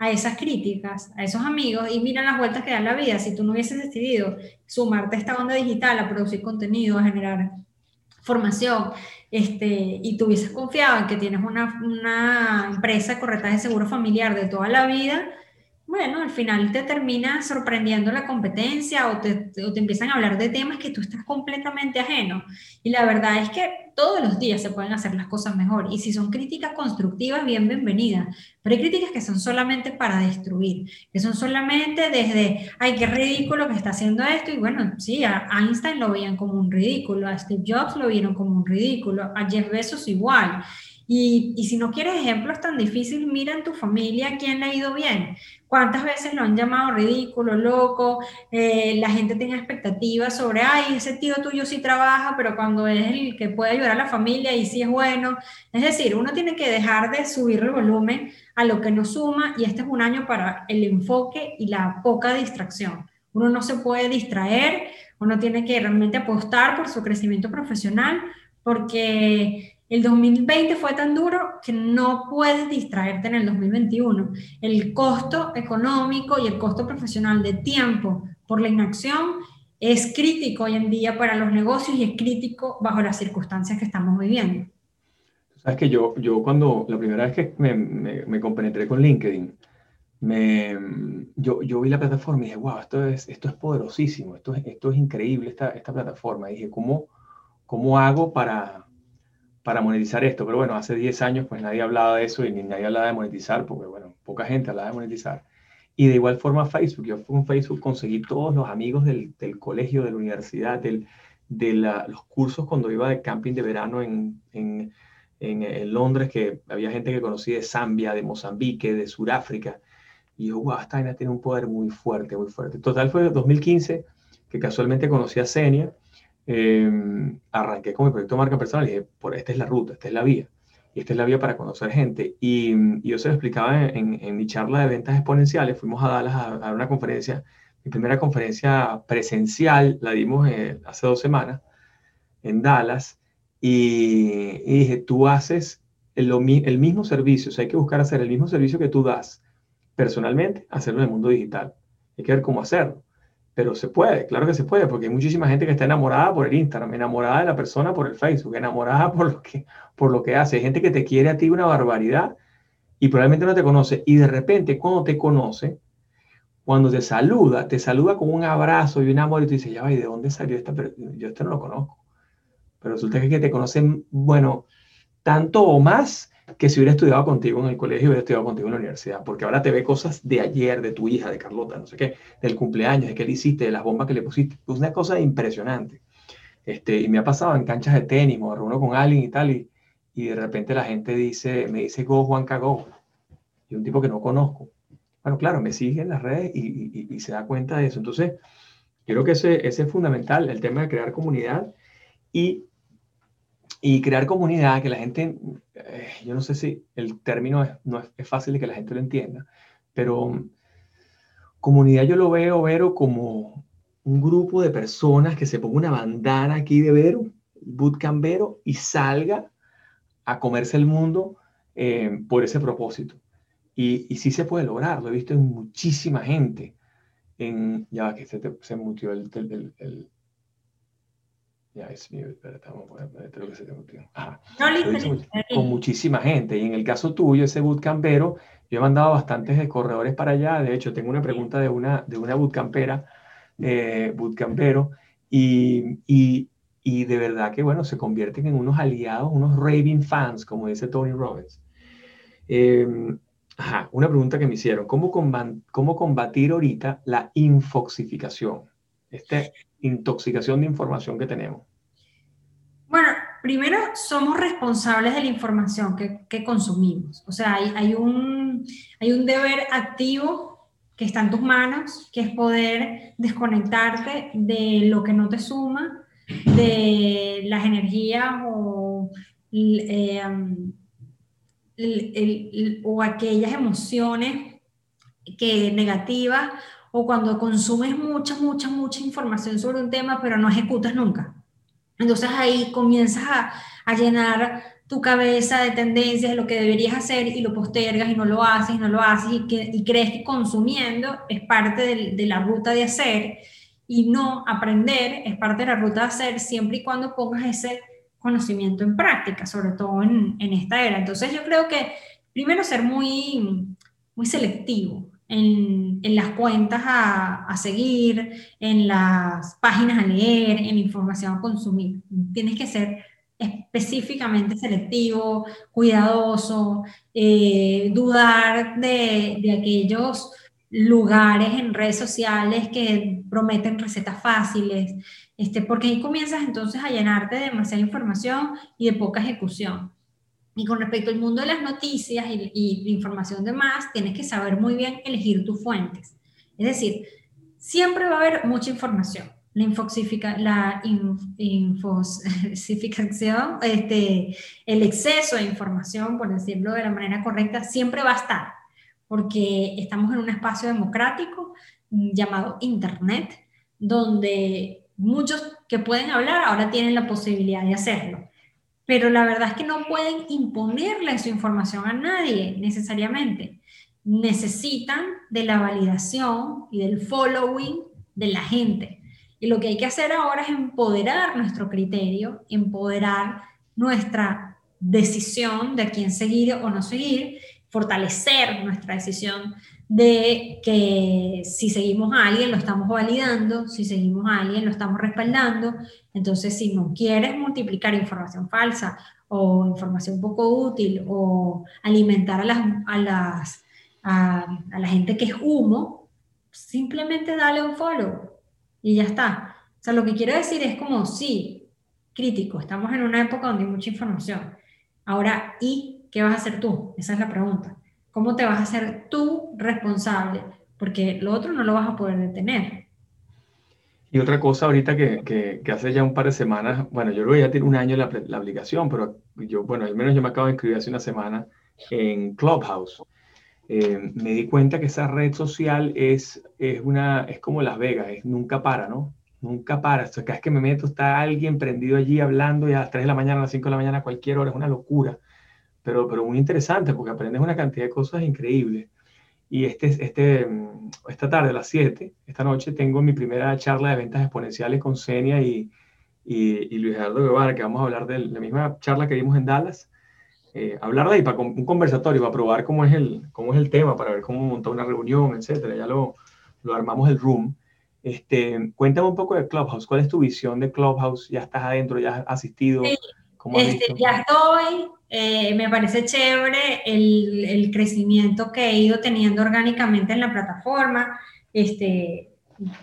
Speaker 3: a esas críticas, a esos amigos y mira las vueltas que da la vida. Si tú no hubieses decidido sumarte a esta onda digital, a producir contenido, a generar formación, este, y tú hubieses confiado en que tienes una, una empresa de corretaje de seguro familiar de toda la vida, bueno, al final te termina sorprendiendo la competencia o te, o te, empiezan a hablar de temas que tú estás completamente ajeno. Y la verdad es que todos los días se pueden hacer las cosas mejor. Y si son críticas constructivas, bien bienvenidas. Pero hay críticas que son solamente para destruir, que son solamente desde, ay, qué ridículo que está haciendo esto. Y bueno, sí, a Einstein lo veían como un ridículo, a Steve Jobs lo vieron como un ridículo, a Jeff Bezos igual. Y, y, si no quieres ejemplos tan difíciles, mira en tu familia quién le ha ido bien. ¿Cuántas veces lo han llamado ridículo, loco? Eh, la gente tiene expectativas sobre, ay, ese tío tuyo sí trabaja, pero cuando es el que puede ayudar a la familia y sí es bueno. Es decir, uno tiene que dejar de subir el volumen a lo que nos suma y este es un año para el enfoque y la poca distracción. Uno no se puede distraer, uno tiene que realmente apostar por su crecimiento profesional porque el 2020 fue tan duro que no puedes distraerte en el 2021. El costo económico y el costo profesional de tiempo por la inacción es crítico hoy en día para los negocios y es crítico bajo las circunstancias que estamos viviendo.
Speaker 2: Sabes que yo, yo cuando la primera vez que me, me, compenetré con LinkedIn, me, yo, yo, vi la plataforma y dije, wow, esto es, esto es poderosísimo, esto es, esto es increíble, esta, esta plataforma. Y dije, ¿cómo, cómo hago para, para monetizar esto. Pero bueno, hace 10 años pues nadie hablaba de eso y ni nadie hablaba de monetizar, porque bueno, poca gente hablaba de monetizar. Y de igual forma Facebook, yo con Facebook conseguí todos los amigos del, del colegio, de la universidad, del, de los cursos cuando iba de camping de verano en, en, en, Londres, que había gente que conocía de Zambia, de Mozambique, de Sudáfrica. Y yo, wow, esta vaina tiene un poder muy fuerte, muy fuerte. Total fue 2015 que casualmente conocí a Senia Em, arranqué con mi proyecto marca personal y dije, por esta es la ruta, esta es la vía. Y esta es la vía para conocer gente. Y, yo se lo explicaba en, mi charla de ventas exponenciales. Fuimos a Dallas a, a una conferencia. Mi primera conferencia presencial la dimos eh, hace dos semanas en Dallas. Y, dije, tú haces el, mismo servicio. O hay que buscar hacer el mismo servicio que tú das personalmente, hacerlo en el mundo digital. Hay que ver cómo hacerlo. Pero se puede, claro que se puede, porque hay muchísima gente que está enamorada por el Instagram, enamorada de la persona por el Facebook, enamorada por lo que, por lo que hace. Hay gente que te quiere a ti una barbaridad y probablemente no te conoce. Y de repente, cuando te conoce, cuando te saluda, te saluda con un abrazo y un amor y tú dices, ya va, ¿y de dónde salió esta persona? Yo esto no lo conozco. Pero resulta que te conocen, bueno, tanto o más que si hubiera estudiado contigo en el colegio, hubiera estudiado contigo en la universidad, porque ahora te ve cosas de ayer, de tu hija, de Carlota, no sé qué, del cumpleaños, de qué le hiciste, de las bombas que le pusiste, pues una cosa impresionante. Este, y me ha pasado en canchas de tenis, me reúno con alguien y tal, y, y de repente la gente dice, me dice Go Juanca Go, y un tipo que no conozco. Bueno, claro, me sigue en las redes y, y, y se da cuenta de eso. Entonces, creo que ese, ese es fundamental, el tema de crear comunidad y y crear comunidad, que la gente, eh, yo no sé si el término es, no es, fácil de que la gente lo entienda, pero comunidad yo lo veo, Vero, como un grupo de personas que se ponga una bandana aquí de Vero, bootcampero, y salga a comerse el mundo eh, por ese propósito. Y, y, sí se puede lograr, lo he visto en muchísima gente. En, ya que se, se mutió el, ya es mío, espérate, vamos a poner que se te mutió. con muchísima gente. Y en el caso tuyo, ese bootcampero, yo he mandado bastantes corredores para allá. De hecho, tengo una pregunta de una, de una bootcampera, eh, bootcampero, y, y, y de verdad que, bueno, se convierten en unos aliados, unos raving fans, como dice Tony Robbins. Eh, ajá, una pregunta que me hicieron, ¿cómo, ¿cómo combatir ahorita la infoxificación? Esta intoxicación de información que tenemos.
Speaker 3: Bueno, primero somos responsables de la información que, consumimos. O sea, hay, hay, un, hay un deber activo que está en tus manos, que es poder desconectarte de lo que no te suma, de las energías o, eh, o aquellas emociones que negativas o cuando consumes mucha, mucha, mucha información sobre un tema, pero no ejecutas nunca. Entonces ahí comienzas a, a llenar tu cabeza de tendencias de lo que deberías hacer y lo postergas y no lo haces y no lo haces y, que, y crees que consumiendo es parte de, de la ruta de hacer y no aprender es parte de la ruta de hacer siempre y cuando pongas ese conocimiento en práctica, sobre todo en, en esta era. Entonces yo creo que primero ser muy, muy selectivo en, las cuentas a, seguir, en las páginas a leer, en información a consumir. Tienes que ser específicamente selectivo, cuidadoso, eh, dudar de, de aquellos lugares en redes sociales que prometen recetas fáciles, este, porque ahí comienzas entonces a llenarte de demasiada información y de poca ejecución. Y con respecto al mundo de las noticias y, información de más, tienes que saber muy bien elegir tus fuentes. Es decir, siempre va a haber mucha información. La, la infosificación, este, el exceso de información, por decirlo de la manera correcta, siempre va a estar porque estamos en un espacio democrático llamado Internet, donde muchos que pueden hablar ahora tienen la posibilidad de hacerlo. Pero la verdad es que no pueden imponerle su información a nadie necesariamente. Necesitan de la validación y del following de la gente. Y lo que hay que hacer ahora es empoderar nuestro criterio, empoderar nuestra decisión de a quién seguir o no seguir fortalecer nuestra decisión de que si seguimos a alguien lo estamos validando, si seguimos a alguien lo estamos respaldando. Entonces, si no quieres multiplicar información falsa o información poco útil o alimentar a, las, a, las, a, la gente que es humo, simplemente dale un follow y ya está. O sea, lo que quiero decir es como, sí, crítico, estamos en una época donde hay mucha información. Ahora, ¿y ¿qué vas a hacer tú? Esa es la pregunta. ¿Cómo te vas a hacer tú responsable? Porque lo otro no lo vas a poder detener.
Speaker 2: Y otra cosa ahorita que, que, hace ya un par de semanas, bueno, yo creo que ya tiene un año la, la, aplicación, pero yo, bueno, al menos yo me acabo de inscribir hace una semana en Clubhouse. Eh, me di cuenta que esa red social es, es, una, es como Las Vegas, es, nunca para, ¿no? Nunca para. O sea, cada vez que me meto está alguien prendido allí hablando y a las 3 de la mañana, a las 5 de la mañana, a cualquier hora, es una locura pero, pero muy interesante porque aprendes una cantidad de cosas increíbles. Y este, este, esta tarde, a las 7, esta noche, tengo mi primera charla de ventas exponenciales con Senia y, y, y Luis Gerardo Guevara, que vamos a hablar de la misma charla que dimos en Dallas. Eh, hablar de ahí para un conversatorio, para probar cómo es, el, cómo es el tema, para ver cómo montar una reunión, etcétera. Ya lo, lo armamos el room. Este, cuéntame un poco de Clubhouse. ¿Cuál es tu visión de Clubhouse? ¿Ya estás adentro? ¿Ya has asistido?
Speaker 3: Este, ya estoy, eh, me parece chévere el, el, crecimiento que he ido teniendo orgánicamente en la plataforma, este,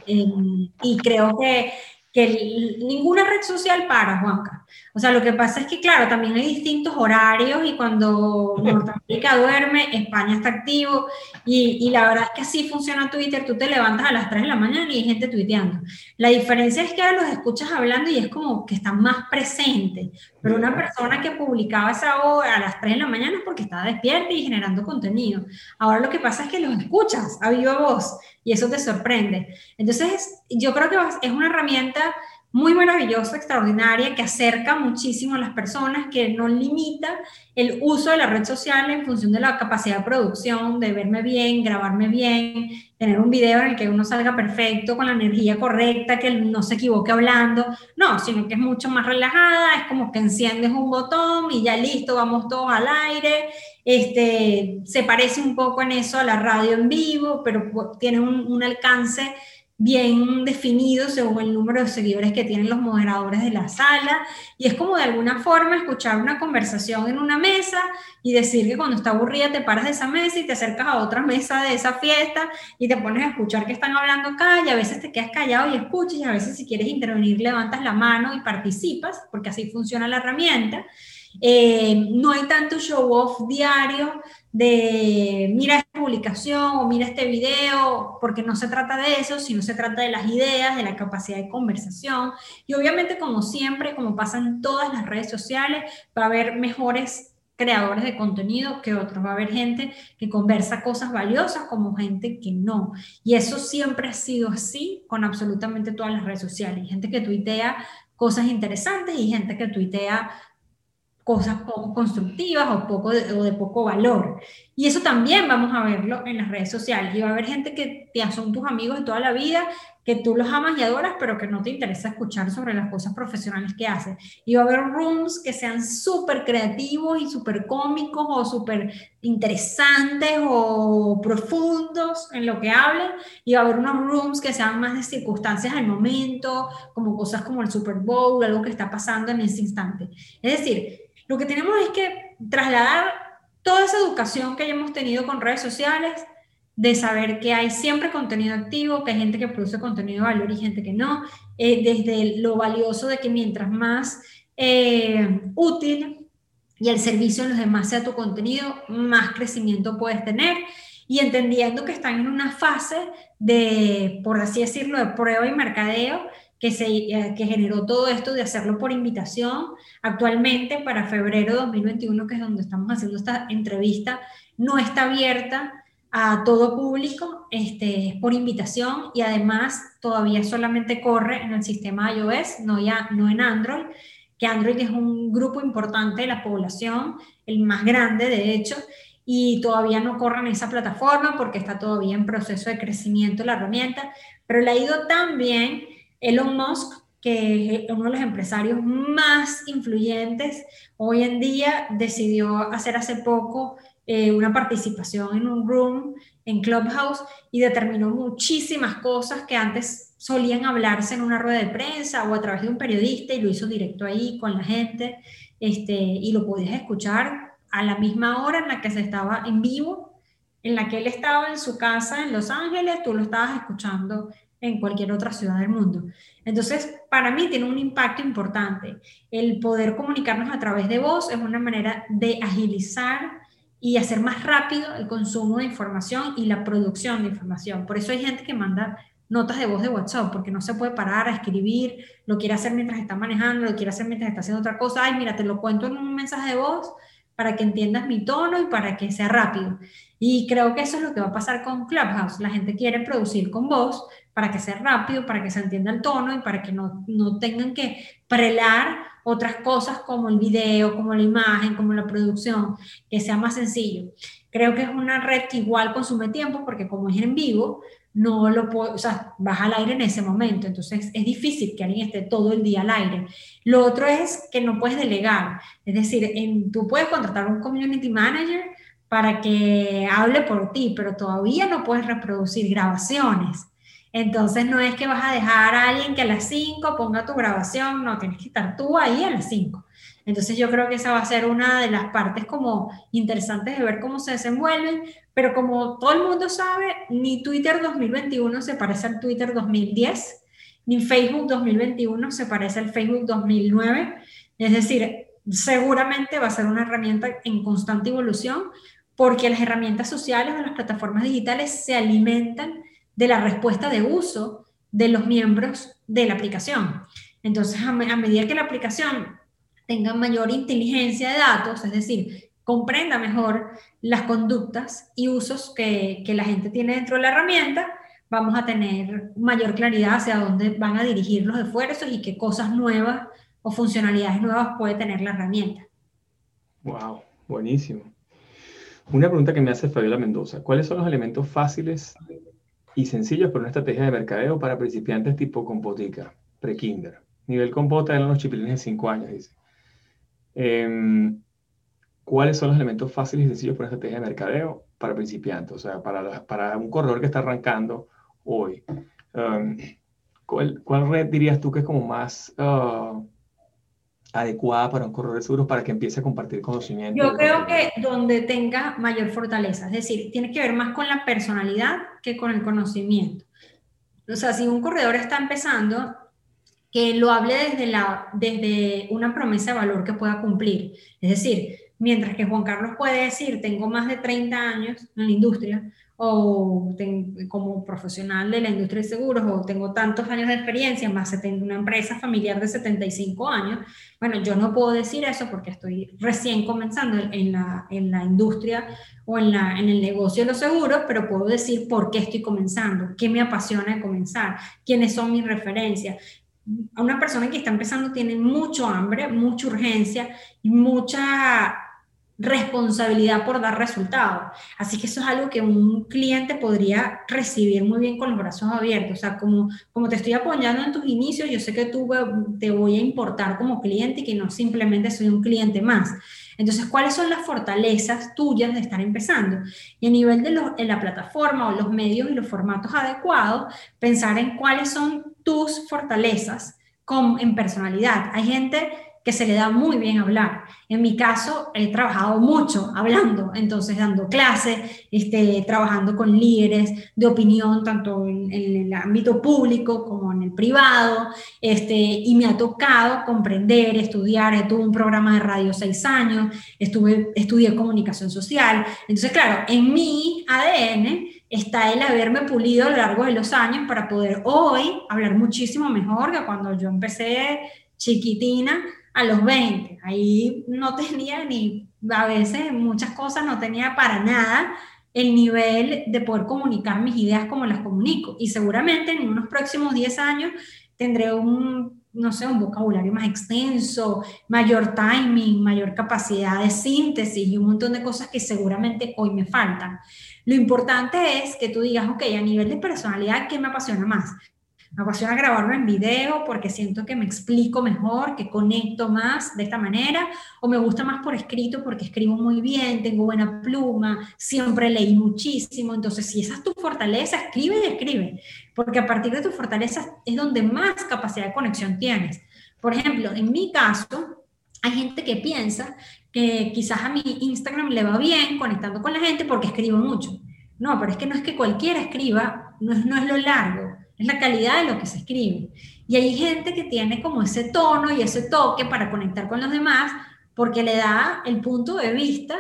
Speaker 3: y creo que, que ninguna red social para, Juanca. O sea, lo que pasa es que, claro, también hay distintos horarios y cuando Norteamérica duerme, España está activo y, y, la verdad es que así funciona Twitter. Tú te levantas a las 3 de la mañana y hay gente tuiteando. La diferencia es que ahora los escuchas hablando y es como que están más presentes. Pero una persona que publicaba esa hora a las 3 de la mañana es porque estaba despierta y generando contenido. Ahora lo que pasa es que los escuchas a viva voz y eso te sorprende. Entonces, yo creo que es una herramienta muy maravillosa, extraordinaria, que acerca muchísimo a las personas, que no limita el uso de la red social en función de la capacidad de producción, de verme bien, grabarme bien, tener un video en el que uno salga perfecto, con la energía correcta, que no se equivoque hablando, no, sino que es mucho más relajada, es como que enciendes un botón y ya listo, vamos todos al aire, este, se parece un poco en eso a la radio en vivo, pero tiene un, un alcance bien definido según el número de seguidores que tienen los moderadores de la sala y es como de alguna forma escuchar una conversación en una mesa y decir que cuando está aburrida te paras de esa mesa y te acercas a otra mesa de esa fiesta y te pones a escuchar que están hablando acá y a veces te quedas callado y escuchas y a veces si quieres intervenir levantas la mano y participas porque así funciona la herramienta. Eh, no hay tanto show off diario de mira esta publicación o mira este video, porque no se trata de eso, sino se trata de las ideas, de la capacidad de conversación. Y obviamente, como siempre, como pasa en todas las redes sociales, va a haber mejores creadores de contenido que otros. Va a haber gente que conversa cosas valiosas como gente que no. Y eso siempre ha sido así con absolutamente todas las redes sociales. Hay gente que tuitea cosas interesantes y gente que tuitea cosas poco constructivas o, poco de, o de poco valor. Y eso también vamos a verlo en las redes sociales. Y va a haber gente que ya son tus amigos de toda la vida, que tú los amas y adoras, pero que no te interesa escuchar sobre las cosas profesionales que haces. Y va a haber rooms que sean súper creativos y súper cómicos o súper interesantes o profundos en lo que hablen. Y va a haber unos rooms que sean más de circunstancias al momento, como cosas como el Super Bowl, algo que está pasando en ese instante. Es decir, lo que tenemos es que trasladar toda esa educación que hayamos tenido con redes sociales, de saber que hay siempre contenido activo, que hay gente que produce contenido de valor y gente que no, eh, desde lo valioso de que mientras más eh, útil y el servicio de los demás sea tu contenido, más crecimiento puedes tener. Y entendiendo que están en una fase de, por así decirlo, de prueba y mercadeo que, se, eh, que generó todo esto de hacerlo por invitación. Actualmente, para febrero de 2021, que es donde estamos haciendo esta entrevista, no está abierta a todo público, este, por invitación y además todavía solamente corre en el sistema iOS, no, ya, no en Android, que Android es un grupo importante de la población, el más grande de hecho, y todavía no corre en esa plataforma porque está todavía en proceso de crecimiento la herramienta, pero le ha ido tan bien Elon Musk, que es uno de los empresarios más influyentes hoy en día, decidió hacer hace poco eh, una participación en un room en Clubhouse y determinó muchísimas cosas que antes solían hablarse en una rueda de prensa o a través de un periodista y lo hizo directo ahí con la gente este, y lo podías escuchar a la misma hora en la que se estaba en vivo, en la que él estaba en su casa en Los Ángeles, tú lo estabas escuchando en cualquier otra ciudad del mundo. Entonces, para mí tiene un impacto importante. El poder comunicarnos a través de voz es una manera de agilizar y hacer más rápido el consumo de información y la producción de información. Por eso hay gente que manda notas de voz de WhatsApp, porque no se puede parar a escribir, lo quiere hacer mientras está manejando, lo quiere hacer mientras está haciendo otra cosa. Ay, mira, te lo cuento en un mensaje de voz para que entiendas mi tono y para que sea rápido. Y creo que eso es lo que va a pasar con Clubhouse. La gente quiere producir con voz para que sea rápido, para que se entienda el tono y para que no, no tengan que prelar otras cosas como el video, como la imagen, como la producción, que sea más sencillo. Creo que es una red que igual consume tiempo porque como es en vivo, no lo puedo, o sea, vas al aire en ese momento, entonces es difícil que alguien esté todo el día al aire. Lo otro es que no puedes delegar, es decir, en, tú puedes contratar un community manager para que hable por ti, pero todavía no puedes reproducir grabaciones. Entonces no es que vas a dejar a alguien que a las 5 ponga tu grabación, no, tienes que estar tú ahí a las 5. Entonces yo creo que esa va a ser una de las partes como interesantes de ver cómo se desenvuelven, pero como todo el mundo sabe, ni Twitter 2021 se parece al Twitter 2010, ni Facebook 2021 se parece al Facebook 2009. Es decir, seguramente va a ser una herramienta en constante evolución porque las herramientas sociales o las plataformas digitales se alimentan de la respuesta de uso de los miembros de la aplicación. Entonces, a, medida que la aplicación tenga mayor inteligencia de datos, es decir, comprenda mejor las conductas y usos que, que la gente tiene dentro de la herramienta, vamos a tener mayor claridad hacia dónde van a dirigir los esfuerzos y qué cosas nuevas o funcionalidades nuevas puede tener la herramienta.
Speaker 2: Wow, buenísimo. Una pregunta que me hace Fabiola Mendoza. ¿Cuáles son los elementos fáciles y sencillos para una estrategia de mercadeo para principiantes tipo compotica, pre-kinder? Nivel compota eran los chipilines de 5 años, dice. Em, ¿Cuáles son los elementos fáciles y sencillos para una estrategia de mercadeo para principiantes? O sea, para, para un corredor que está arrancando hoy. Em, ¿cuál, ¿cuál, red dirías tú que es como más... Uh, adecuada para un corredor de seguros para que empiece a compartir conocimiento?
Speaker 3: Yo creo que donde tenga mayor fortaleza, es decir, tiene que ver más con la personalidad que con el conocimiento. O sea, si un corredor está empezando, que lo hable desde, la, desde una promesa de valor que pueda cumplir. Es decir, mientras que Juan Carlos puede decir, tengo más de 30 años en la industria, o como profesional de la industria de seguros, o tengo tantos años de experiencia, más una empresa familiar de 75 años, bueno, yo no puedo decir eso porque estoy recién comenzando en la, en la industria o en, la, en el negocio de los seguros, pero puedo decir por qué estoy comenzando, qué me apasiona de comenzar, quiénes son mis referencias. A una persona que está empezando tiene mucho hambre, mucha urgencia y mucha responsabilidad por dar resultados. Así que eso es algo que un cliente podría recibir muy bien con los brazos abiertos. O sea, como, como te estoy apoyando en tus inicios, yo sé que tú te voy a importar como cliente y que no simplemente soy un cliente más. Entonces, ¿cuáles son las fortalezas tuyas de estar empezando? Y a nivel de, los, la plataforma o los medios y los formatos adecuados, pensar en cuáles son tus fortalezas con, en personalidad. Hay gente que se le da muy bien hablar. En mi caso, he trabajado mucho hablando, entonces dando clases, este, trabajando con líderes de opinión, tanto en, el ámbito público como en el privado, este, y me ha tocado comprender, estudiar, tuve un programa de radio seis años, estuve, estudié comunicación social, entonces claro, en mi ADN está el haberme pulido a lo largo de los años para poder hoy hablar muchísimo mejor que cuando yo empecé chiquitina a los 20. Ahí no tenía ni, a veces muchas cosas no tenía para nada el nivel de poder comunicar mis ideas como las comunico. Y seguramente en unos próximos 10 años tendré un, no sé, un vocabulario más extenso, mayor timing, mayor capacidad de síntesis y un montón de cosas que seguramente hoy me faltan. Lo importante es que tú digas, ok, a nivel de personalidad, ¿qué me apasiona más? Me apasiona grabarlo en video porque siento que me explico mejor, que conecto más de esta manera, o me gusta más por escrito porque escribo muy bien, tengo buena pluma, siempre leí muchísimo. Entonces, si esa es tu fortaleza, escribe y escribe, porque a partir de tu fortaleza es donde más capacidad de conexión tienes. Por ejemplo, en mi caso, hay gente que piensa que quizás a mi Instagram le va bien conectando con la gente porque escribo mucho. No, pero es que no es que cualquiera escriba, no es, no es lo largo es la calidad de lo que se escribe. Y hay gente que tiene como ese tono y ese toque para conectar con los demás porque le da el punto de vista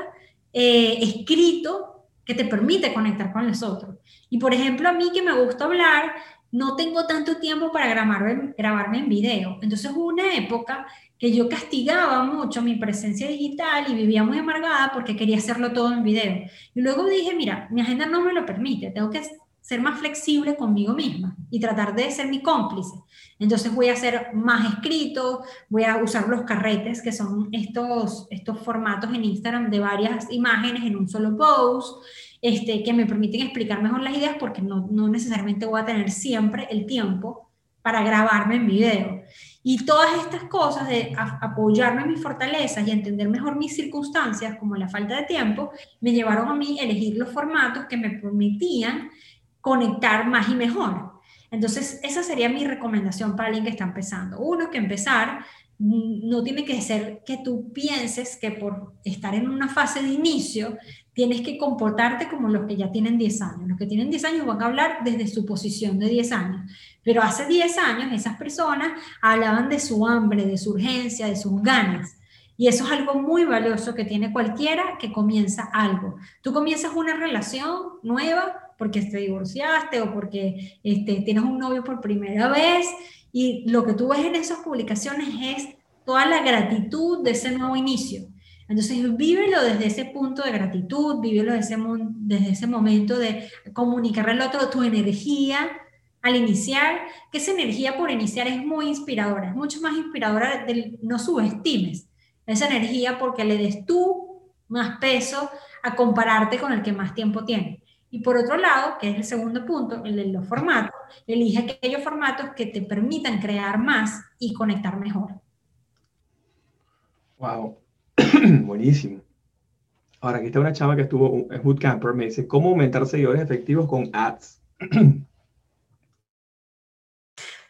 Speaker 3: eh, escrito que te permite conectar con los otros. Y por ejemplo, a mí que me gusta hablar, no tengo tanto tiempo para grabarme, grabarme en video. Entonces hubo una época que yo castigaba mucho mi presencia digital y vivía muy amargada porque quería hacerlo todo en video. Y luego dije, mira, mi agenda no me lo permite, tengo que ser más flexible conmigo misma y tratar de ser mi cómplice. Entonces voy a hacer más escritos, voy a usar los carretes, que son estos, estos formatos en Instagram de varias imágenes en un solo post, este, que me permiten explicar mejor las ideas porque no, no necesariamente voy a tener siempre el tiempo para grabarme en video. Y todas estas cosas de apoyarme en mis fortalezas y entender mejor mis circunstancias, como la falta de tiempo, me llevaron a mí a elegir los formatos que me permitían conectar más y mejor. Entonces, esa sería mi recomendación para alguien que está empezando. Uno, que empezar no tiene que ser que tú pienses que por estar en una fase de inicio tienes que comportarte como los que ya tienen 10 años. Los que tienen 10 años van a hablar desde su posición de 10 años, pero hace 10 años esas personas hablaban de su hambre, de su urgencia, de sus ganas. Y eso es algo muy valioso que tiene cualquiera que comienza algo. Tú comienzas una relación nueva porque te divorciaste o porque este, tienes un novio por primera vez y lo que tú ves en esas publicaciones es toda la gratitud de ese nuevo inicio. Entonces, vívelo desde ese punto de gratitud, vívelo desde ese, desde ese momento de comunicarle al otro tu energía al iniciar, que esa energía por iniciar es muy inspiradora, es mucho más inspiradora, del, no subestimes esa energía porque le des tú más peso a compararte con el que más tiempo tiene. Y por otro lado, que es el segundo punto, el de los formatos, elige aquellos formatos que te permitan crear más y conectar mejor.
Speaker 2: Wow, buenísimo. Ahora, aquí está una chava que estuvo en Bootcamper, me dice, ¿cómo aumentar seguidores efectivos con ads?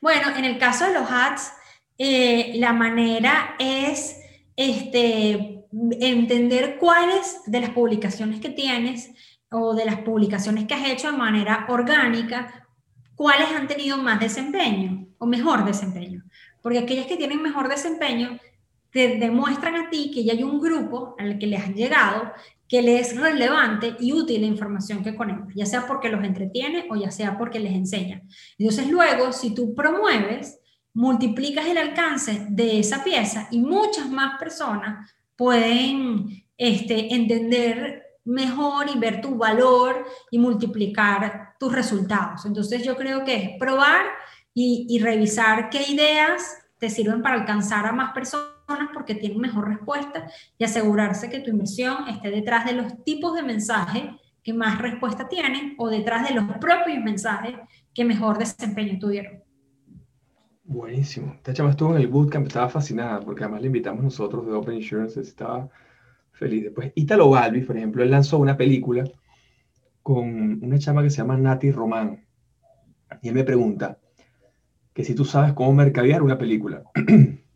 Speaker 3: bueno, en el caso de los ads, eh, la manera es este, entender cuáles de las publicaciones que tienes o de las publicaciones que has hecho de manera orgánica, cuáles han tenido más desempeño o mejor desempeño. Porque aquellas que tienen mejor desempeño te demuestran a ti que ya hay un grupo al que les han llegado que les es relevante y útil la información que conecta, ya sea porque los entretiene o ya sea porque les enseña. Entonces luego, si tú promueves, multiplicas el alcance de esa pieza y muchas más personas pueden este, entender mejor y ver tu valor y multiplicar tus resultados. Entonces yo creo que es probar y, revisar qué ideas te sirven para alcanzar a más personas porque tienen mejor respuesta y asegurarse que tu inversión esté detrás de los tipos de mensajes que más respuesta tienen o detrás de los propios mensajes que mejor desempeño tuvieron.
Speaker 2: Buenísimo. Chama estuvo en el bootcamp, estaba fascinada porque además le invitamos nosotros de Open Insurance, estaba feliz. Después, Italo Galvis, por ejemplo, él lanzó una película con una chama que se llama Nati Román. Y él me pregunta que si tú sabes cómo mercadear una película.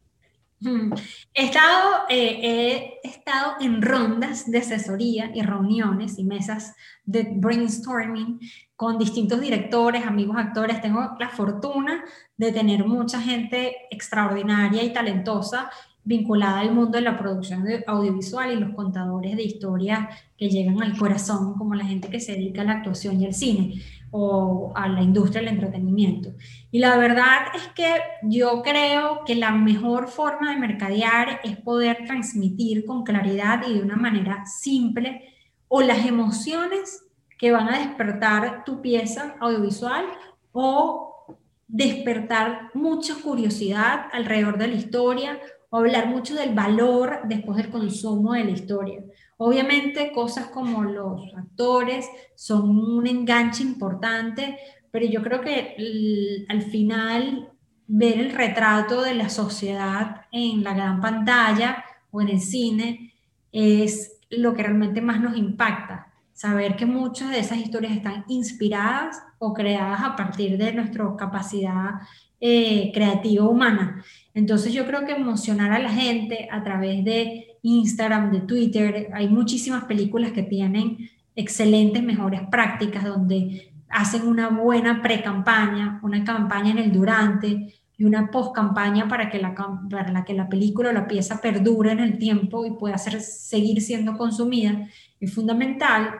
Speaker 3: He estado, eh, he estado en rondas de asesoría y reuniones y mesas de brainstorming con distintos directores, amigos, actores. Tengo la fortuna de tener mucha gente extraordinaria y talentosa vinculada al mundo de la producción audiovisual y los contadores de historias que llegan al corazón, como la gente que se dedica a la actuación y al cine o a la industria del entretenimiento. Y la verdad es que yo creo que la mejor forma de mercadear es poder transmitir con claridad y de una manera simple o las emociones que van a despertar tu pieza audiovisual o despertar mucha curiosidad alrededor de la historia o hablar mucho del valor después del consumo de la historia. Obviamente cosas como los actores son un enganche importante, pero yo creo que al final ver el retrato de la sociedad en la gran pantalla o en el cine es lo que realmente más nos impacta. Saber que muchas de esas historias están inspiradas o creadas a partir de nuestra capacidad eh, creativa humana. Entonces yo creo que emocionar a la gente a través de Instagram, de Twitter, hay muchísimas películas que tienen excelentes, mejores prácticas donde hacen una buena pre-campaña, una campaña en el durante y una post-campaña para, que la, para que la película o la pieza perdure en el tiempo y pueda ser, seguir siendo consumida. Es fundamental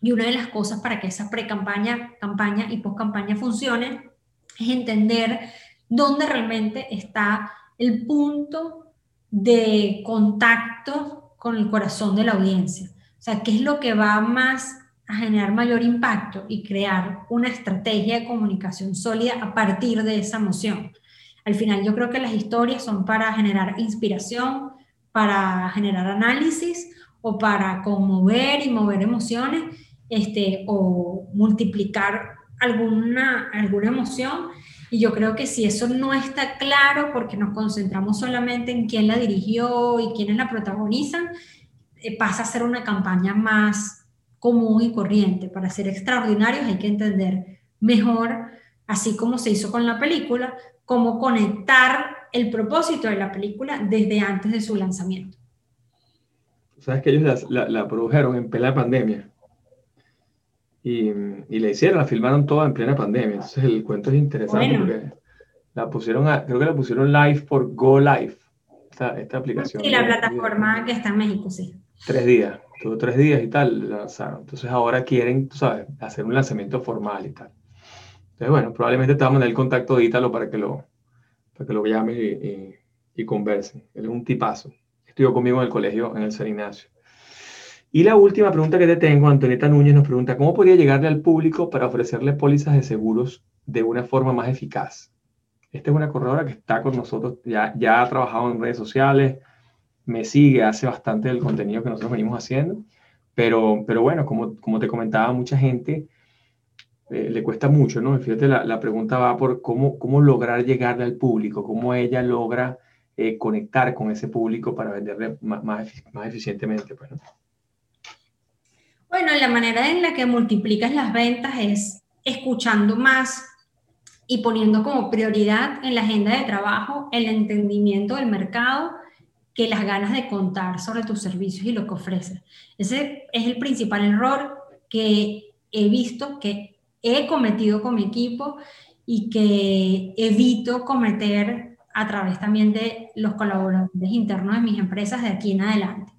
Speaker 3: y una de las cosas para que esa pre-campaña campaña y post-campaña funcione es entender dónde realmente está el punto de contacto con el corazón de la audiencia. O sea, qué es lo que va más a generar mayor impacto y crear una estrategia de comunicación sólida a partir de esa emoción. Al final yo creo que las historias son para generar inspiración, para generar análisis o para conmover y mover emociones este, o multiplicar alguna, alguna emoción y yo creo que si eso no está claro, porque nos concentramos solamente en quién la dirigió y quiénes la protagonizan, eh, pasa a ser una campaña más común y corriente. Para ser extraordinarios hay que entender mejor, así como se hizo con la película, cómo conectar el propósito de la película desde antes de su lanzamiento.
Speaker 2: Sabes que ellos la, produjeron en plena pandemia. Y, y la hicieron, la filmaron toda en plena pandemia. Entonces el cuento es interesante porque la pusieron, creo que la pusieron live por Go Live, esta, esta aplicación.
Speaker 3: Y la plataforma que está en México, sí.
Speaker 2: Tres días, tuvo tres días y tal, lanzaron. Entonces ahora quieren, tú sabes, hacer un lanzamiento formal y tal. Entonces, bueno, probablemente te vamos a mandar el contacto de Ítalo para que lo, para que lo llames y, y, conversen. Él es un tipazo. Estudió conmigo en el colegio, en el San Ignacio. Y la última pregunta que te tengo, Antonieta Núñez nos pregunta, ¿cómo podría llegarle al público para ofrecerle pólizas de seguros de una forma más eficaz? Esta es una corredora que está con nosotros, ya, ya ha trabajado en redes sociales, me sigue, hace bastante del contenido que nosotros venimos haciendo, pero, pero bueno, como, como te comentaba, mucha gente eh, le cuesta mucho, ¿no? Fíjate, la, la, pregunta va por cómo, cómo lograr llegarle al público, cómo ella logra eh, conectar con ese público para venderle más, más, eficientemente. Pues,
Speaker 3: Bueno, la manera en la que multiplicas las ventas es escuchando más y poniendo como prioridad en la agenda de trabajo el entendimiento del mercado que las ganas de contar sobre tus servicios y lo que ofreces. Ese es el principal error que he visto que he cometido con mi equipo y que evito cometer a través también de los colaboradores internos de mis empresas de aquí en adelante.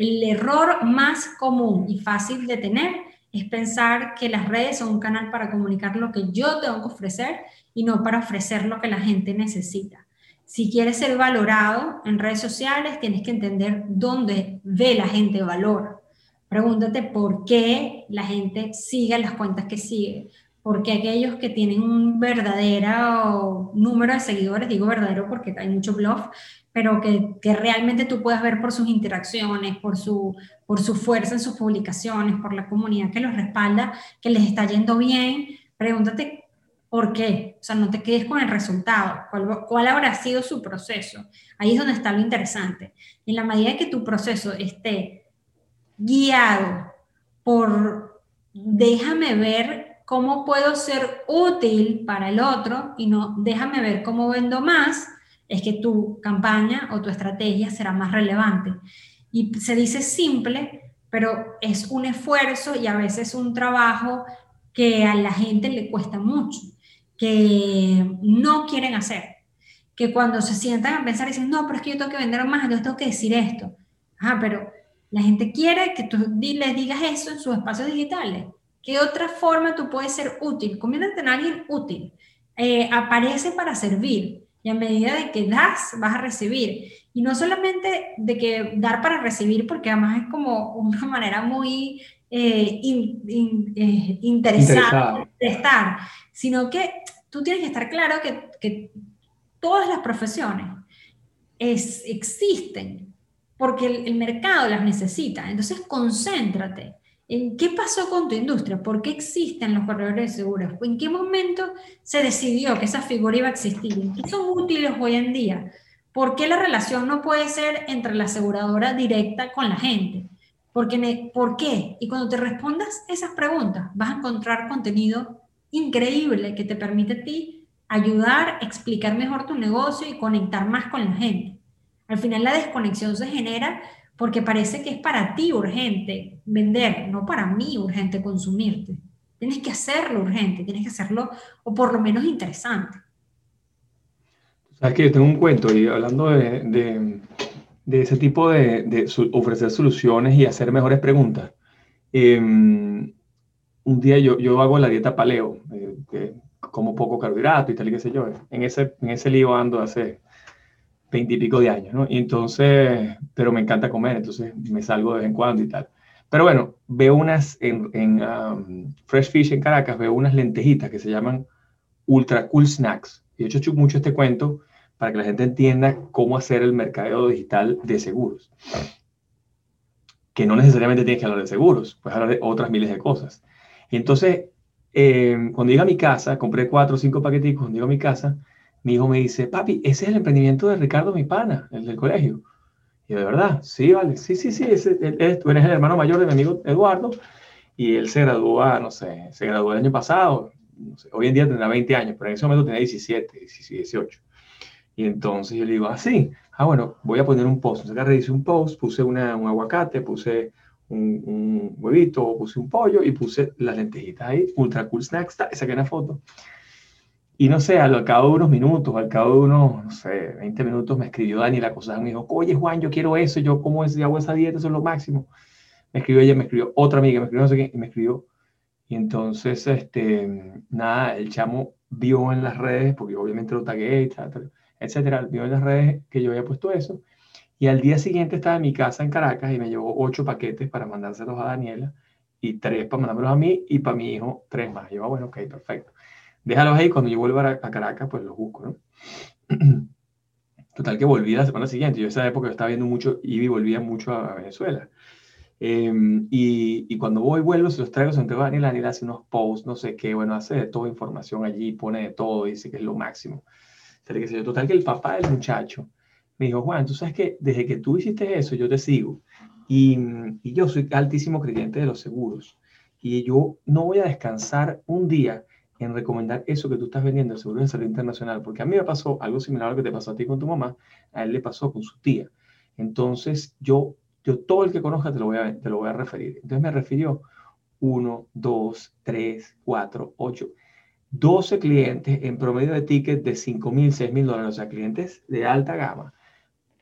Speaker 3: El error más común y fácil de tener es pensar que las redes son un canal para comunicar lo que yo tengo que ofrecer y no para ofrecer lo que la gente necesita. Si quieres ser valorado en redes sociales, tienes que entender dónde ve la gente valor. Pregúntate por qué la gente sigue las cuentas que sigue. Porque aquellos que tienen un verdadero número de seguidores, digo verdadero porque hay mucho blog, pero que, que, realmente tú puedas ver por sus interacciones, por su, por su fuerza en sus publicaciones, por la comunidad que los respalda, que les está yendo bien, pregúntate por qué. O sea, no te quedes con el resultado. ¿Cuál, cuál habrá sido su proceso? Ahí es donde está lo interesante. En la medida que tu proceso esté guiado por déjame ver cómo puedo ser útil para el otro y no déjame ver cómo vendo más, es que tu campaña o tu estrategia será más relevante. Y se dice simple, pero es un esfuerzo y a veces un trabajo que a la gente le cuesta mucho, que no quieren hacer, que cuando se sientan a pensar dicen, no, pero es que yo tengo que vender más, yo tengo que decir esto. Ah, pero la gente quiere que tú les digas eso en sus espacios digitales. ¿Qué otra forma tú puedes ser útil? Conviértete en alguien útil. Eh, aparece para servir. Y a medida de que das, vas a recibir. Y no solamente de que dar para recibir, porque además es como una manera muy eh, eh, interesante de estar, sino que tú tienes que estar claro que, que todas las profesiones es, existen porque el, mercado las necesita. Entonces, concéntrate qué pasó con tu industria, por qué existen los corredores de seguros, en qué momento se decidió que esa figura iba a existir, en qué son útiles hoy en día, por qué la relación no puede ser entre la aseguradora directa con la gente. Porque, ¿Por qué? Y cuando te respondas esas preguntas, vas a encontrar contenido increíble que te permite a ti ayudar, explicar mejor tu negocio y conectar más con la gente. Al final la desconexión se genera porque parece que es para ti urgente vender, no para mí urgente consumirte. Tienes que hacerlo urgente, tienes que hacerlo o por lo menos interesante.
Speaker 2: Sabes que yo tengo un cuento y hablando de, de, ese tipo de, ofrecer soluciones y hacer mejores preguntas. Em, un día yo, yo hago la dieta paleo, eh, que como poco carbohidrato y tal y qué sé yo. En ese, en ese lío ando hace veintipico de años, ¿no? Y entonces, pero me encanta comer, entonces me salgo de vez en cuando y tal. Pero bueno, veo unas en, en um, Fresh Fish en Caracas, veo unas lentejitas que se llaman Ultra Cool Snacks. Y he hecho mucho este cuento para que la gente entienda cómo hacer el mercadeo digital de seguros. Que no necesariamente tienes que hablar de seguros, puedes hablar de otras miles de cosas. Y entonces, eh, cuando llego a mi casa, compré cuatro o cinco paqueticos, cuando llego a mi casa, mi hijo me dice, papi, ese es el emprendimiento de Ricardo, mi pana, el del colegio. Y de verdad, sí, vale, sí, sí, sí, ese, tú eres el hermano mayor de mi amigo Eduardo y él se graduó, no sé, se graduó el año pasado, hoy en día tendrá 20 años, pero en ese momento tenía 17, 18. Y entonces yo le digo, ah, ah, bueno, voy a poner un post. Entonces hice un post, puse una, un aguacate, puse un, un, huevito, puse un pollo y puse las lentejitas ahí, ultra cool snacks, saqué una foto. Y no sé, al cabo de unos minutos, al cabo de unos, no sé, 20 minutos, me escribió Dani la cosa, me dijo, oye Juan, yo quiero eso, yo como es, hago esa dieta, eso es lo máximo. Me escribió ella, me escribió otra amiga, me escribió no sé qué, y me escribió. Y entonces, este, nada, el chamo vio en las redes, porque obviamente lo tagué, etcétera, vio en las redes que yo había puesto eso. Y al día siguiente estaba en mi casa en Caracas y me llevó ocho paquetes para mandárselos a Daniela y tres para mandármelos a mí y para mi hijo tres más. yo, ah, bueno, ok, perfecto déjalos ahí, cuando yo vuelva a, Caracas, pues los busco, ¿no? Total que volví la semana siguiente. Yo esa época estaba viendo mucho, iba y volvía mucho a, Venezuela. Em, y, y, cuando voy, vuelvo, se los traigo, se entrego a Daniel, Daniel hace unos posts, no sé qué, bueno, hace de toda información allí, pone de todo, dice que es lo máximo. Total que el papá del muchacho me dijo, Juan, tú sabes que desde que tú hiciste eso, yo te sigo. Y, y yo soy altísimo creyente de los seguros. Y yo no voy a descansar un día en recomendar eso que tú estás vendiendo, el seguro de salud internacional, porque a mí me pasó algo similar a lo que te pasó a ti con tu mamá, a él le pasó con su tía. Entonces, yo, yo todo el que conozca te lo voy a, te lo voy a referir. Entonces me refirió uno, dos, tres, cuatro, ocho, 12 clientes en promedio de tickets de 5 mil, 6 mil dólares, o sea, clientes de alta gama.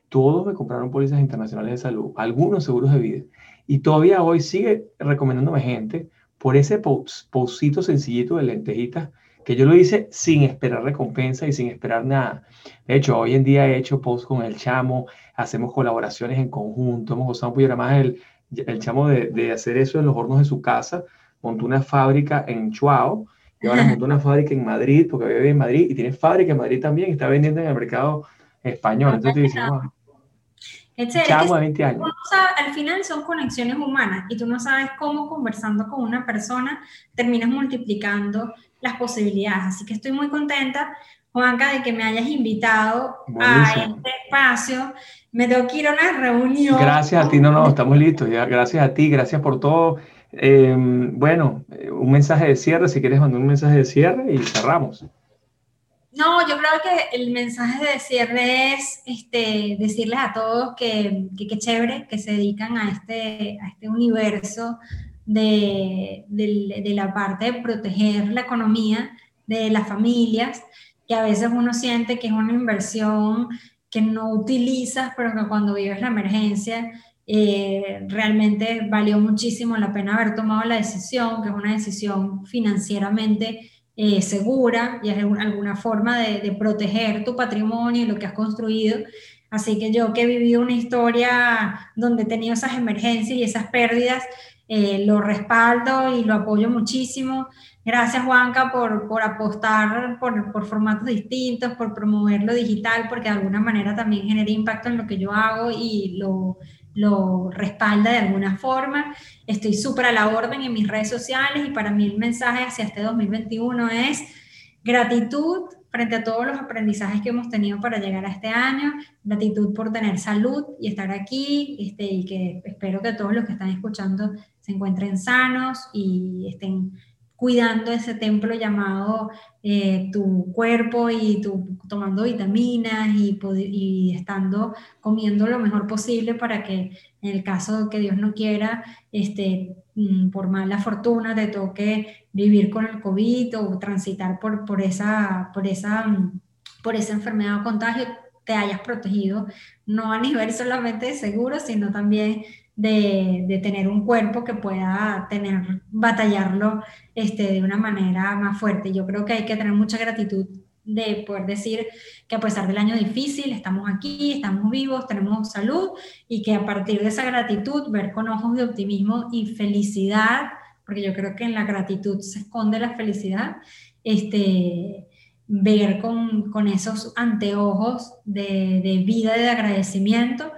Speaker 2: Todos me compraron pólizas internacionales de salud, algunos seguros de vida. Y todavía hoy sigue recomendándome gente por ese postcito sencillito de lentejitas que yo lo hice sin esperar recompensa y sin esperar nada. De hecho, hoy en día he hecho posts con el chamo, hacemos colaboraciones en conjunto, hemos usado un más el, el chamo de, de, hacer eso en los hornos de su casa, montó una fábrica en Chuao, y ahora montó una fábrica en Madrid, porque vive en Madrid, y tiene fábrica en Madrid también, y está vendiendo en el mercado español. Entonces te dices,
Speaker 3: al final son conexiones humanas y tú no sabes cómo conversando con una persona terminas multiplicando las posibilidades. Así que estoy muy contenta, Juanca, de que me hayas invitado a este espacio. Me tengo que ir a una reunión.
Speaker 2: Gracias a ti, no, no, estamos listos. Ya, gracias a ti, gracias por todo. Em, bueno, eh, un mensaje de cierre, si quieres mandar un mensaje de cierre y cerramos.
Speaker 3: No, yo creo que el mensaje de cierre es este, decirles a todos que qué chévere que se dedican a este, a este universo de, de, de, la parte de proteger la economía de las familias, que a veces uno siente que es una inversión que no utilizas, pero que cuando vives la emergencia eh, realmente valió muchísimo la pena haber tomado la decisión, que es una decisión financieramente eh, segura y es alguna forma de, proteger tu patrimonio y lo que has construido. Así que yo que he vivido una historia donde he tenido esas emergencias y esas pérdidas, eh, lo respaldo y lo apoyo muchísimo. Gracias Juanca por, por apostar por, por, formatos distintos, por promover lo digital, porque de alguna manera también genera impacto en lo que yo hago y lo, lo respalda de alguna forma. Estoy súper a la orden en mis redes sociales y para mí el mensaje hacia este 2021 es gratitud frente a todos los aprendizajes que hemos tenido para llegar a este año, gratitud por tener salud y estar aquí, este, y que espero que todos los que están escuchando se encuentren sanos y estén cuidando ese templo llamado eh, tu cuerpo y tu, tomando vitaminas y, estando comiendo lo mejor posible para que en el caso que Dios no quiera, este, mm, por mala fortuna te toque vivir con el COVID o transitar por, por, esa, por, esa, mm, por esa enfermedad o contagio, te hayas protegido, no a nivel solamente de seguro, sino también de, tener un cuerpo que pueda tener, batallarlo este, de una manera más fuerte. Yo creo que hay que tener mucha gratitud de poder decir que a pesar del año difícil, estamos aquí, estamos vivos, tenemos salud y que a partir de esa gratitud, ver con ojos de optimismo y felicidad, porque yo creo que en la gratitud se esconde la felicidad, este, ver con, con esos anteojos de, de vida, de agradecimiento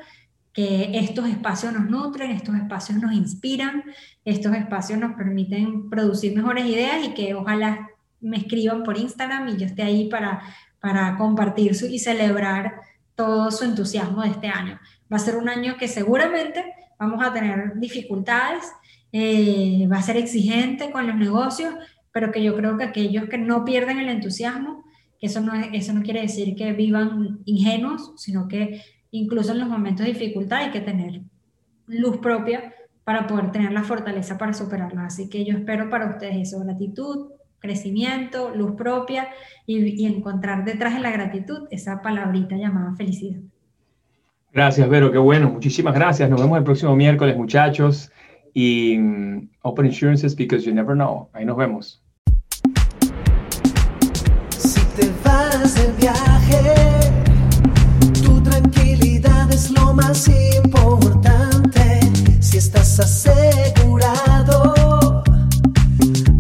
Speaker 3: que estos espacios nos nutren, estos espacios nos inspiran, estos espacios nos permiten producir mejores ideas y que ojalá me escriban por Instagram y yo esté ahí para, para compartir su, y celebrar todo su entusiasmo de este año. Va a ser un año que seguramente vamos a tener dificultades, eh, va a ser exigente con los negocios, pero que yo creo que aquellos que no pierden el entusiasmo, que eso no, es, eso no quiere decir que vivan ingenuos, sino que incluso en los momentos de dificultad hay que tener luz propia para poder tener la fortaleza para superarlo. Así que yo espero para ustedes eso, gratitud, crecimiento, luz propia y, y encontrar detrás de la gratitud esa palabrita llamada felicidad.
Speaker 2: Gracias, Vero, qué bueno. Muchísimas gracias. Nos vemos el próximo miércoles, muchachos. Y um, Open Insurances because you never know. Ahí nos vemos.
Speaker 4: Si te vas de viaje, es lo más importante. Si estás asegurado,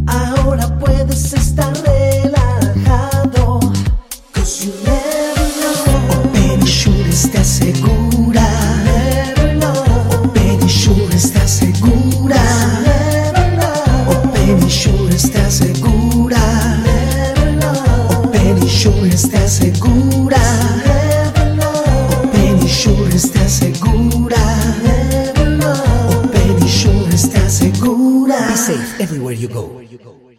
Speaker 4: ahora puedes estar relajado. Cause you never know. Open Insurance te asegura. Everywhere you go.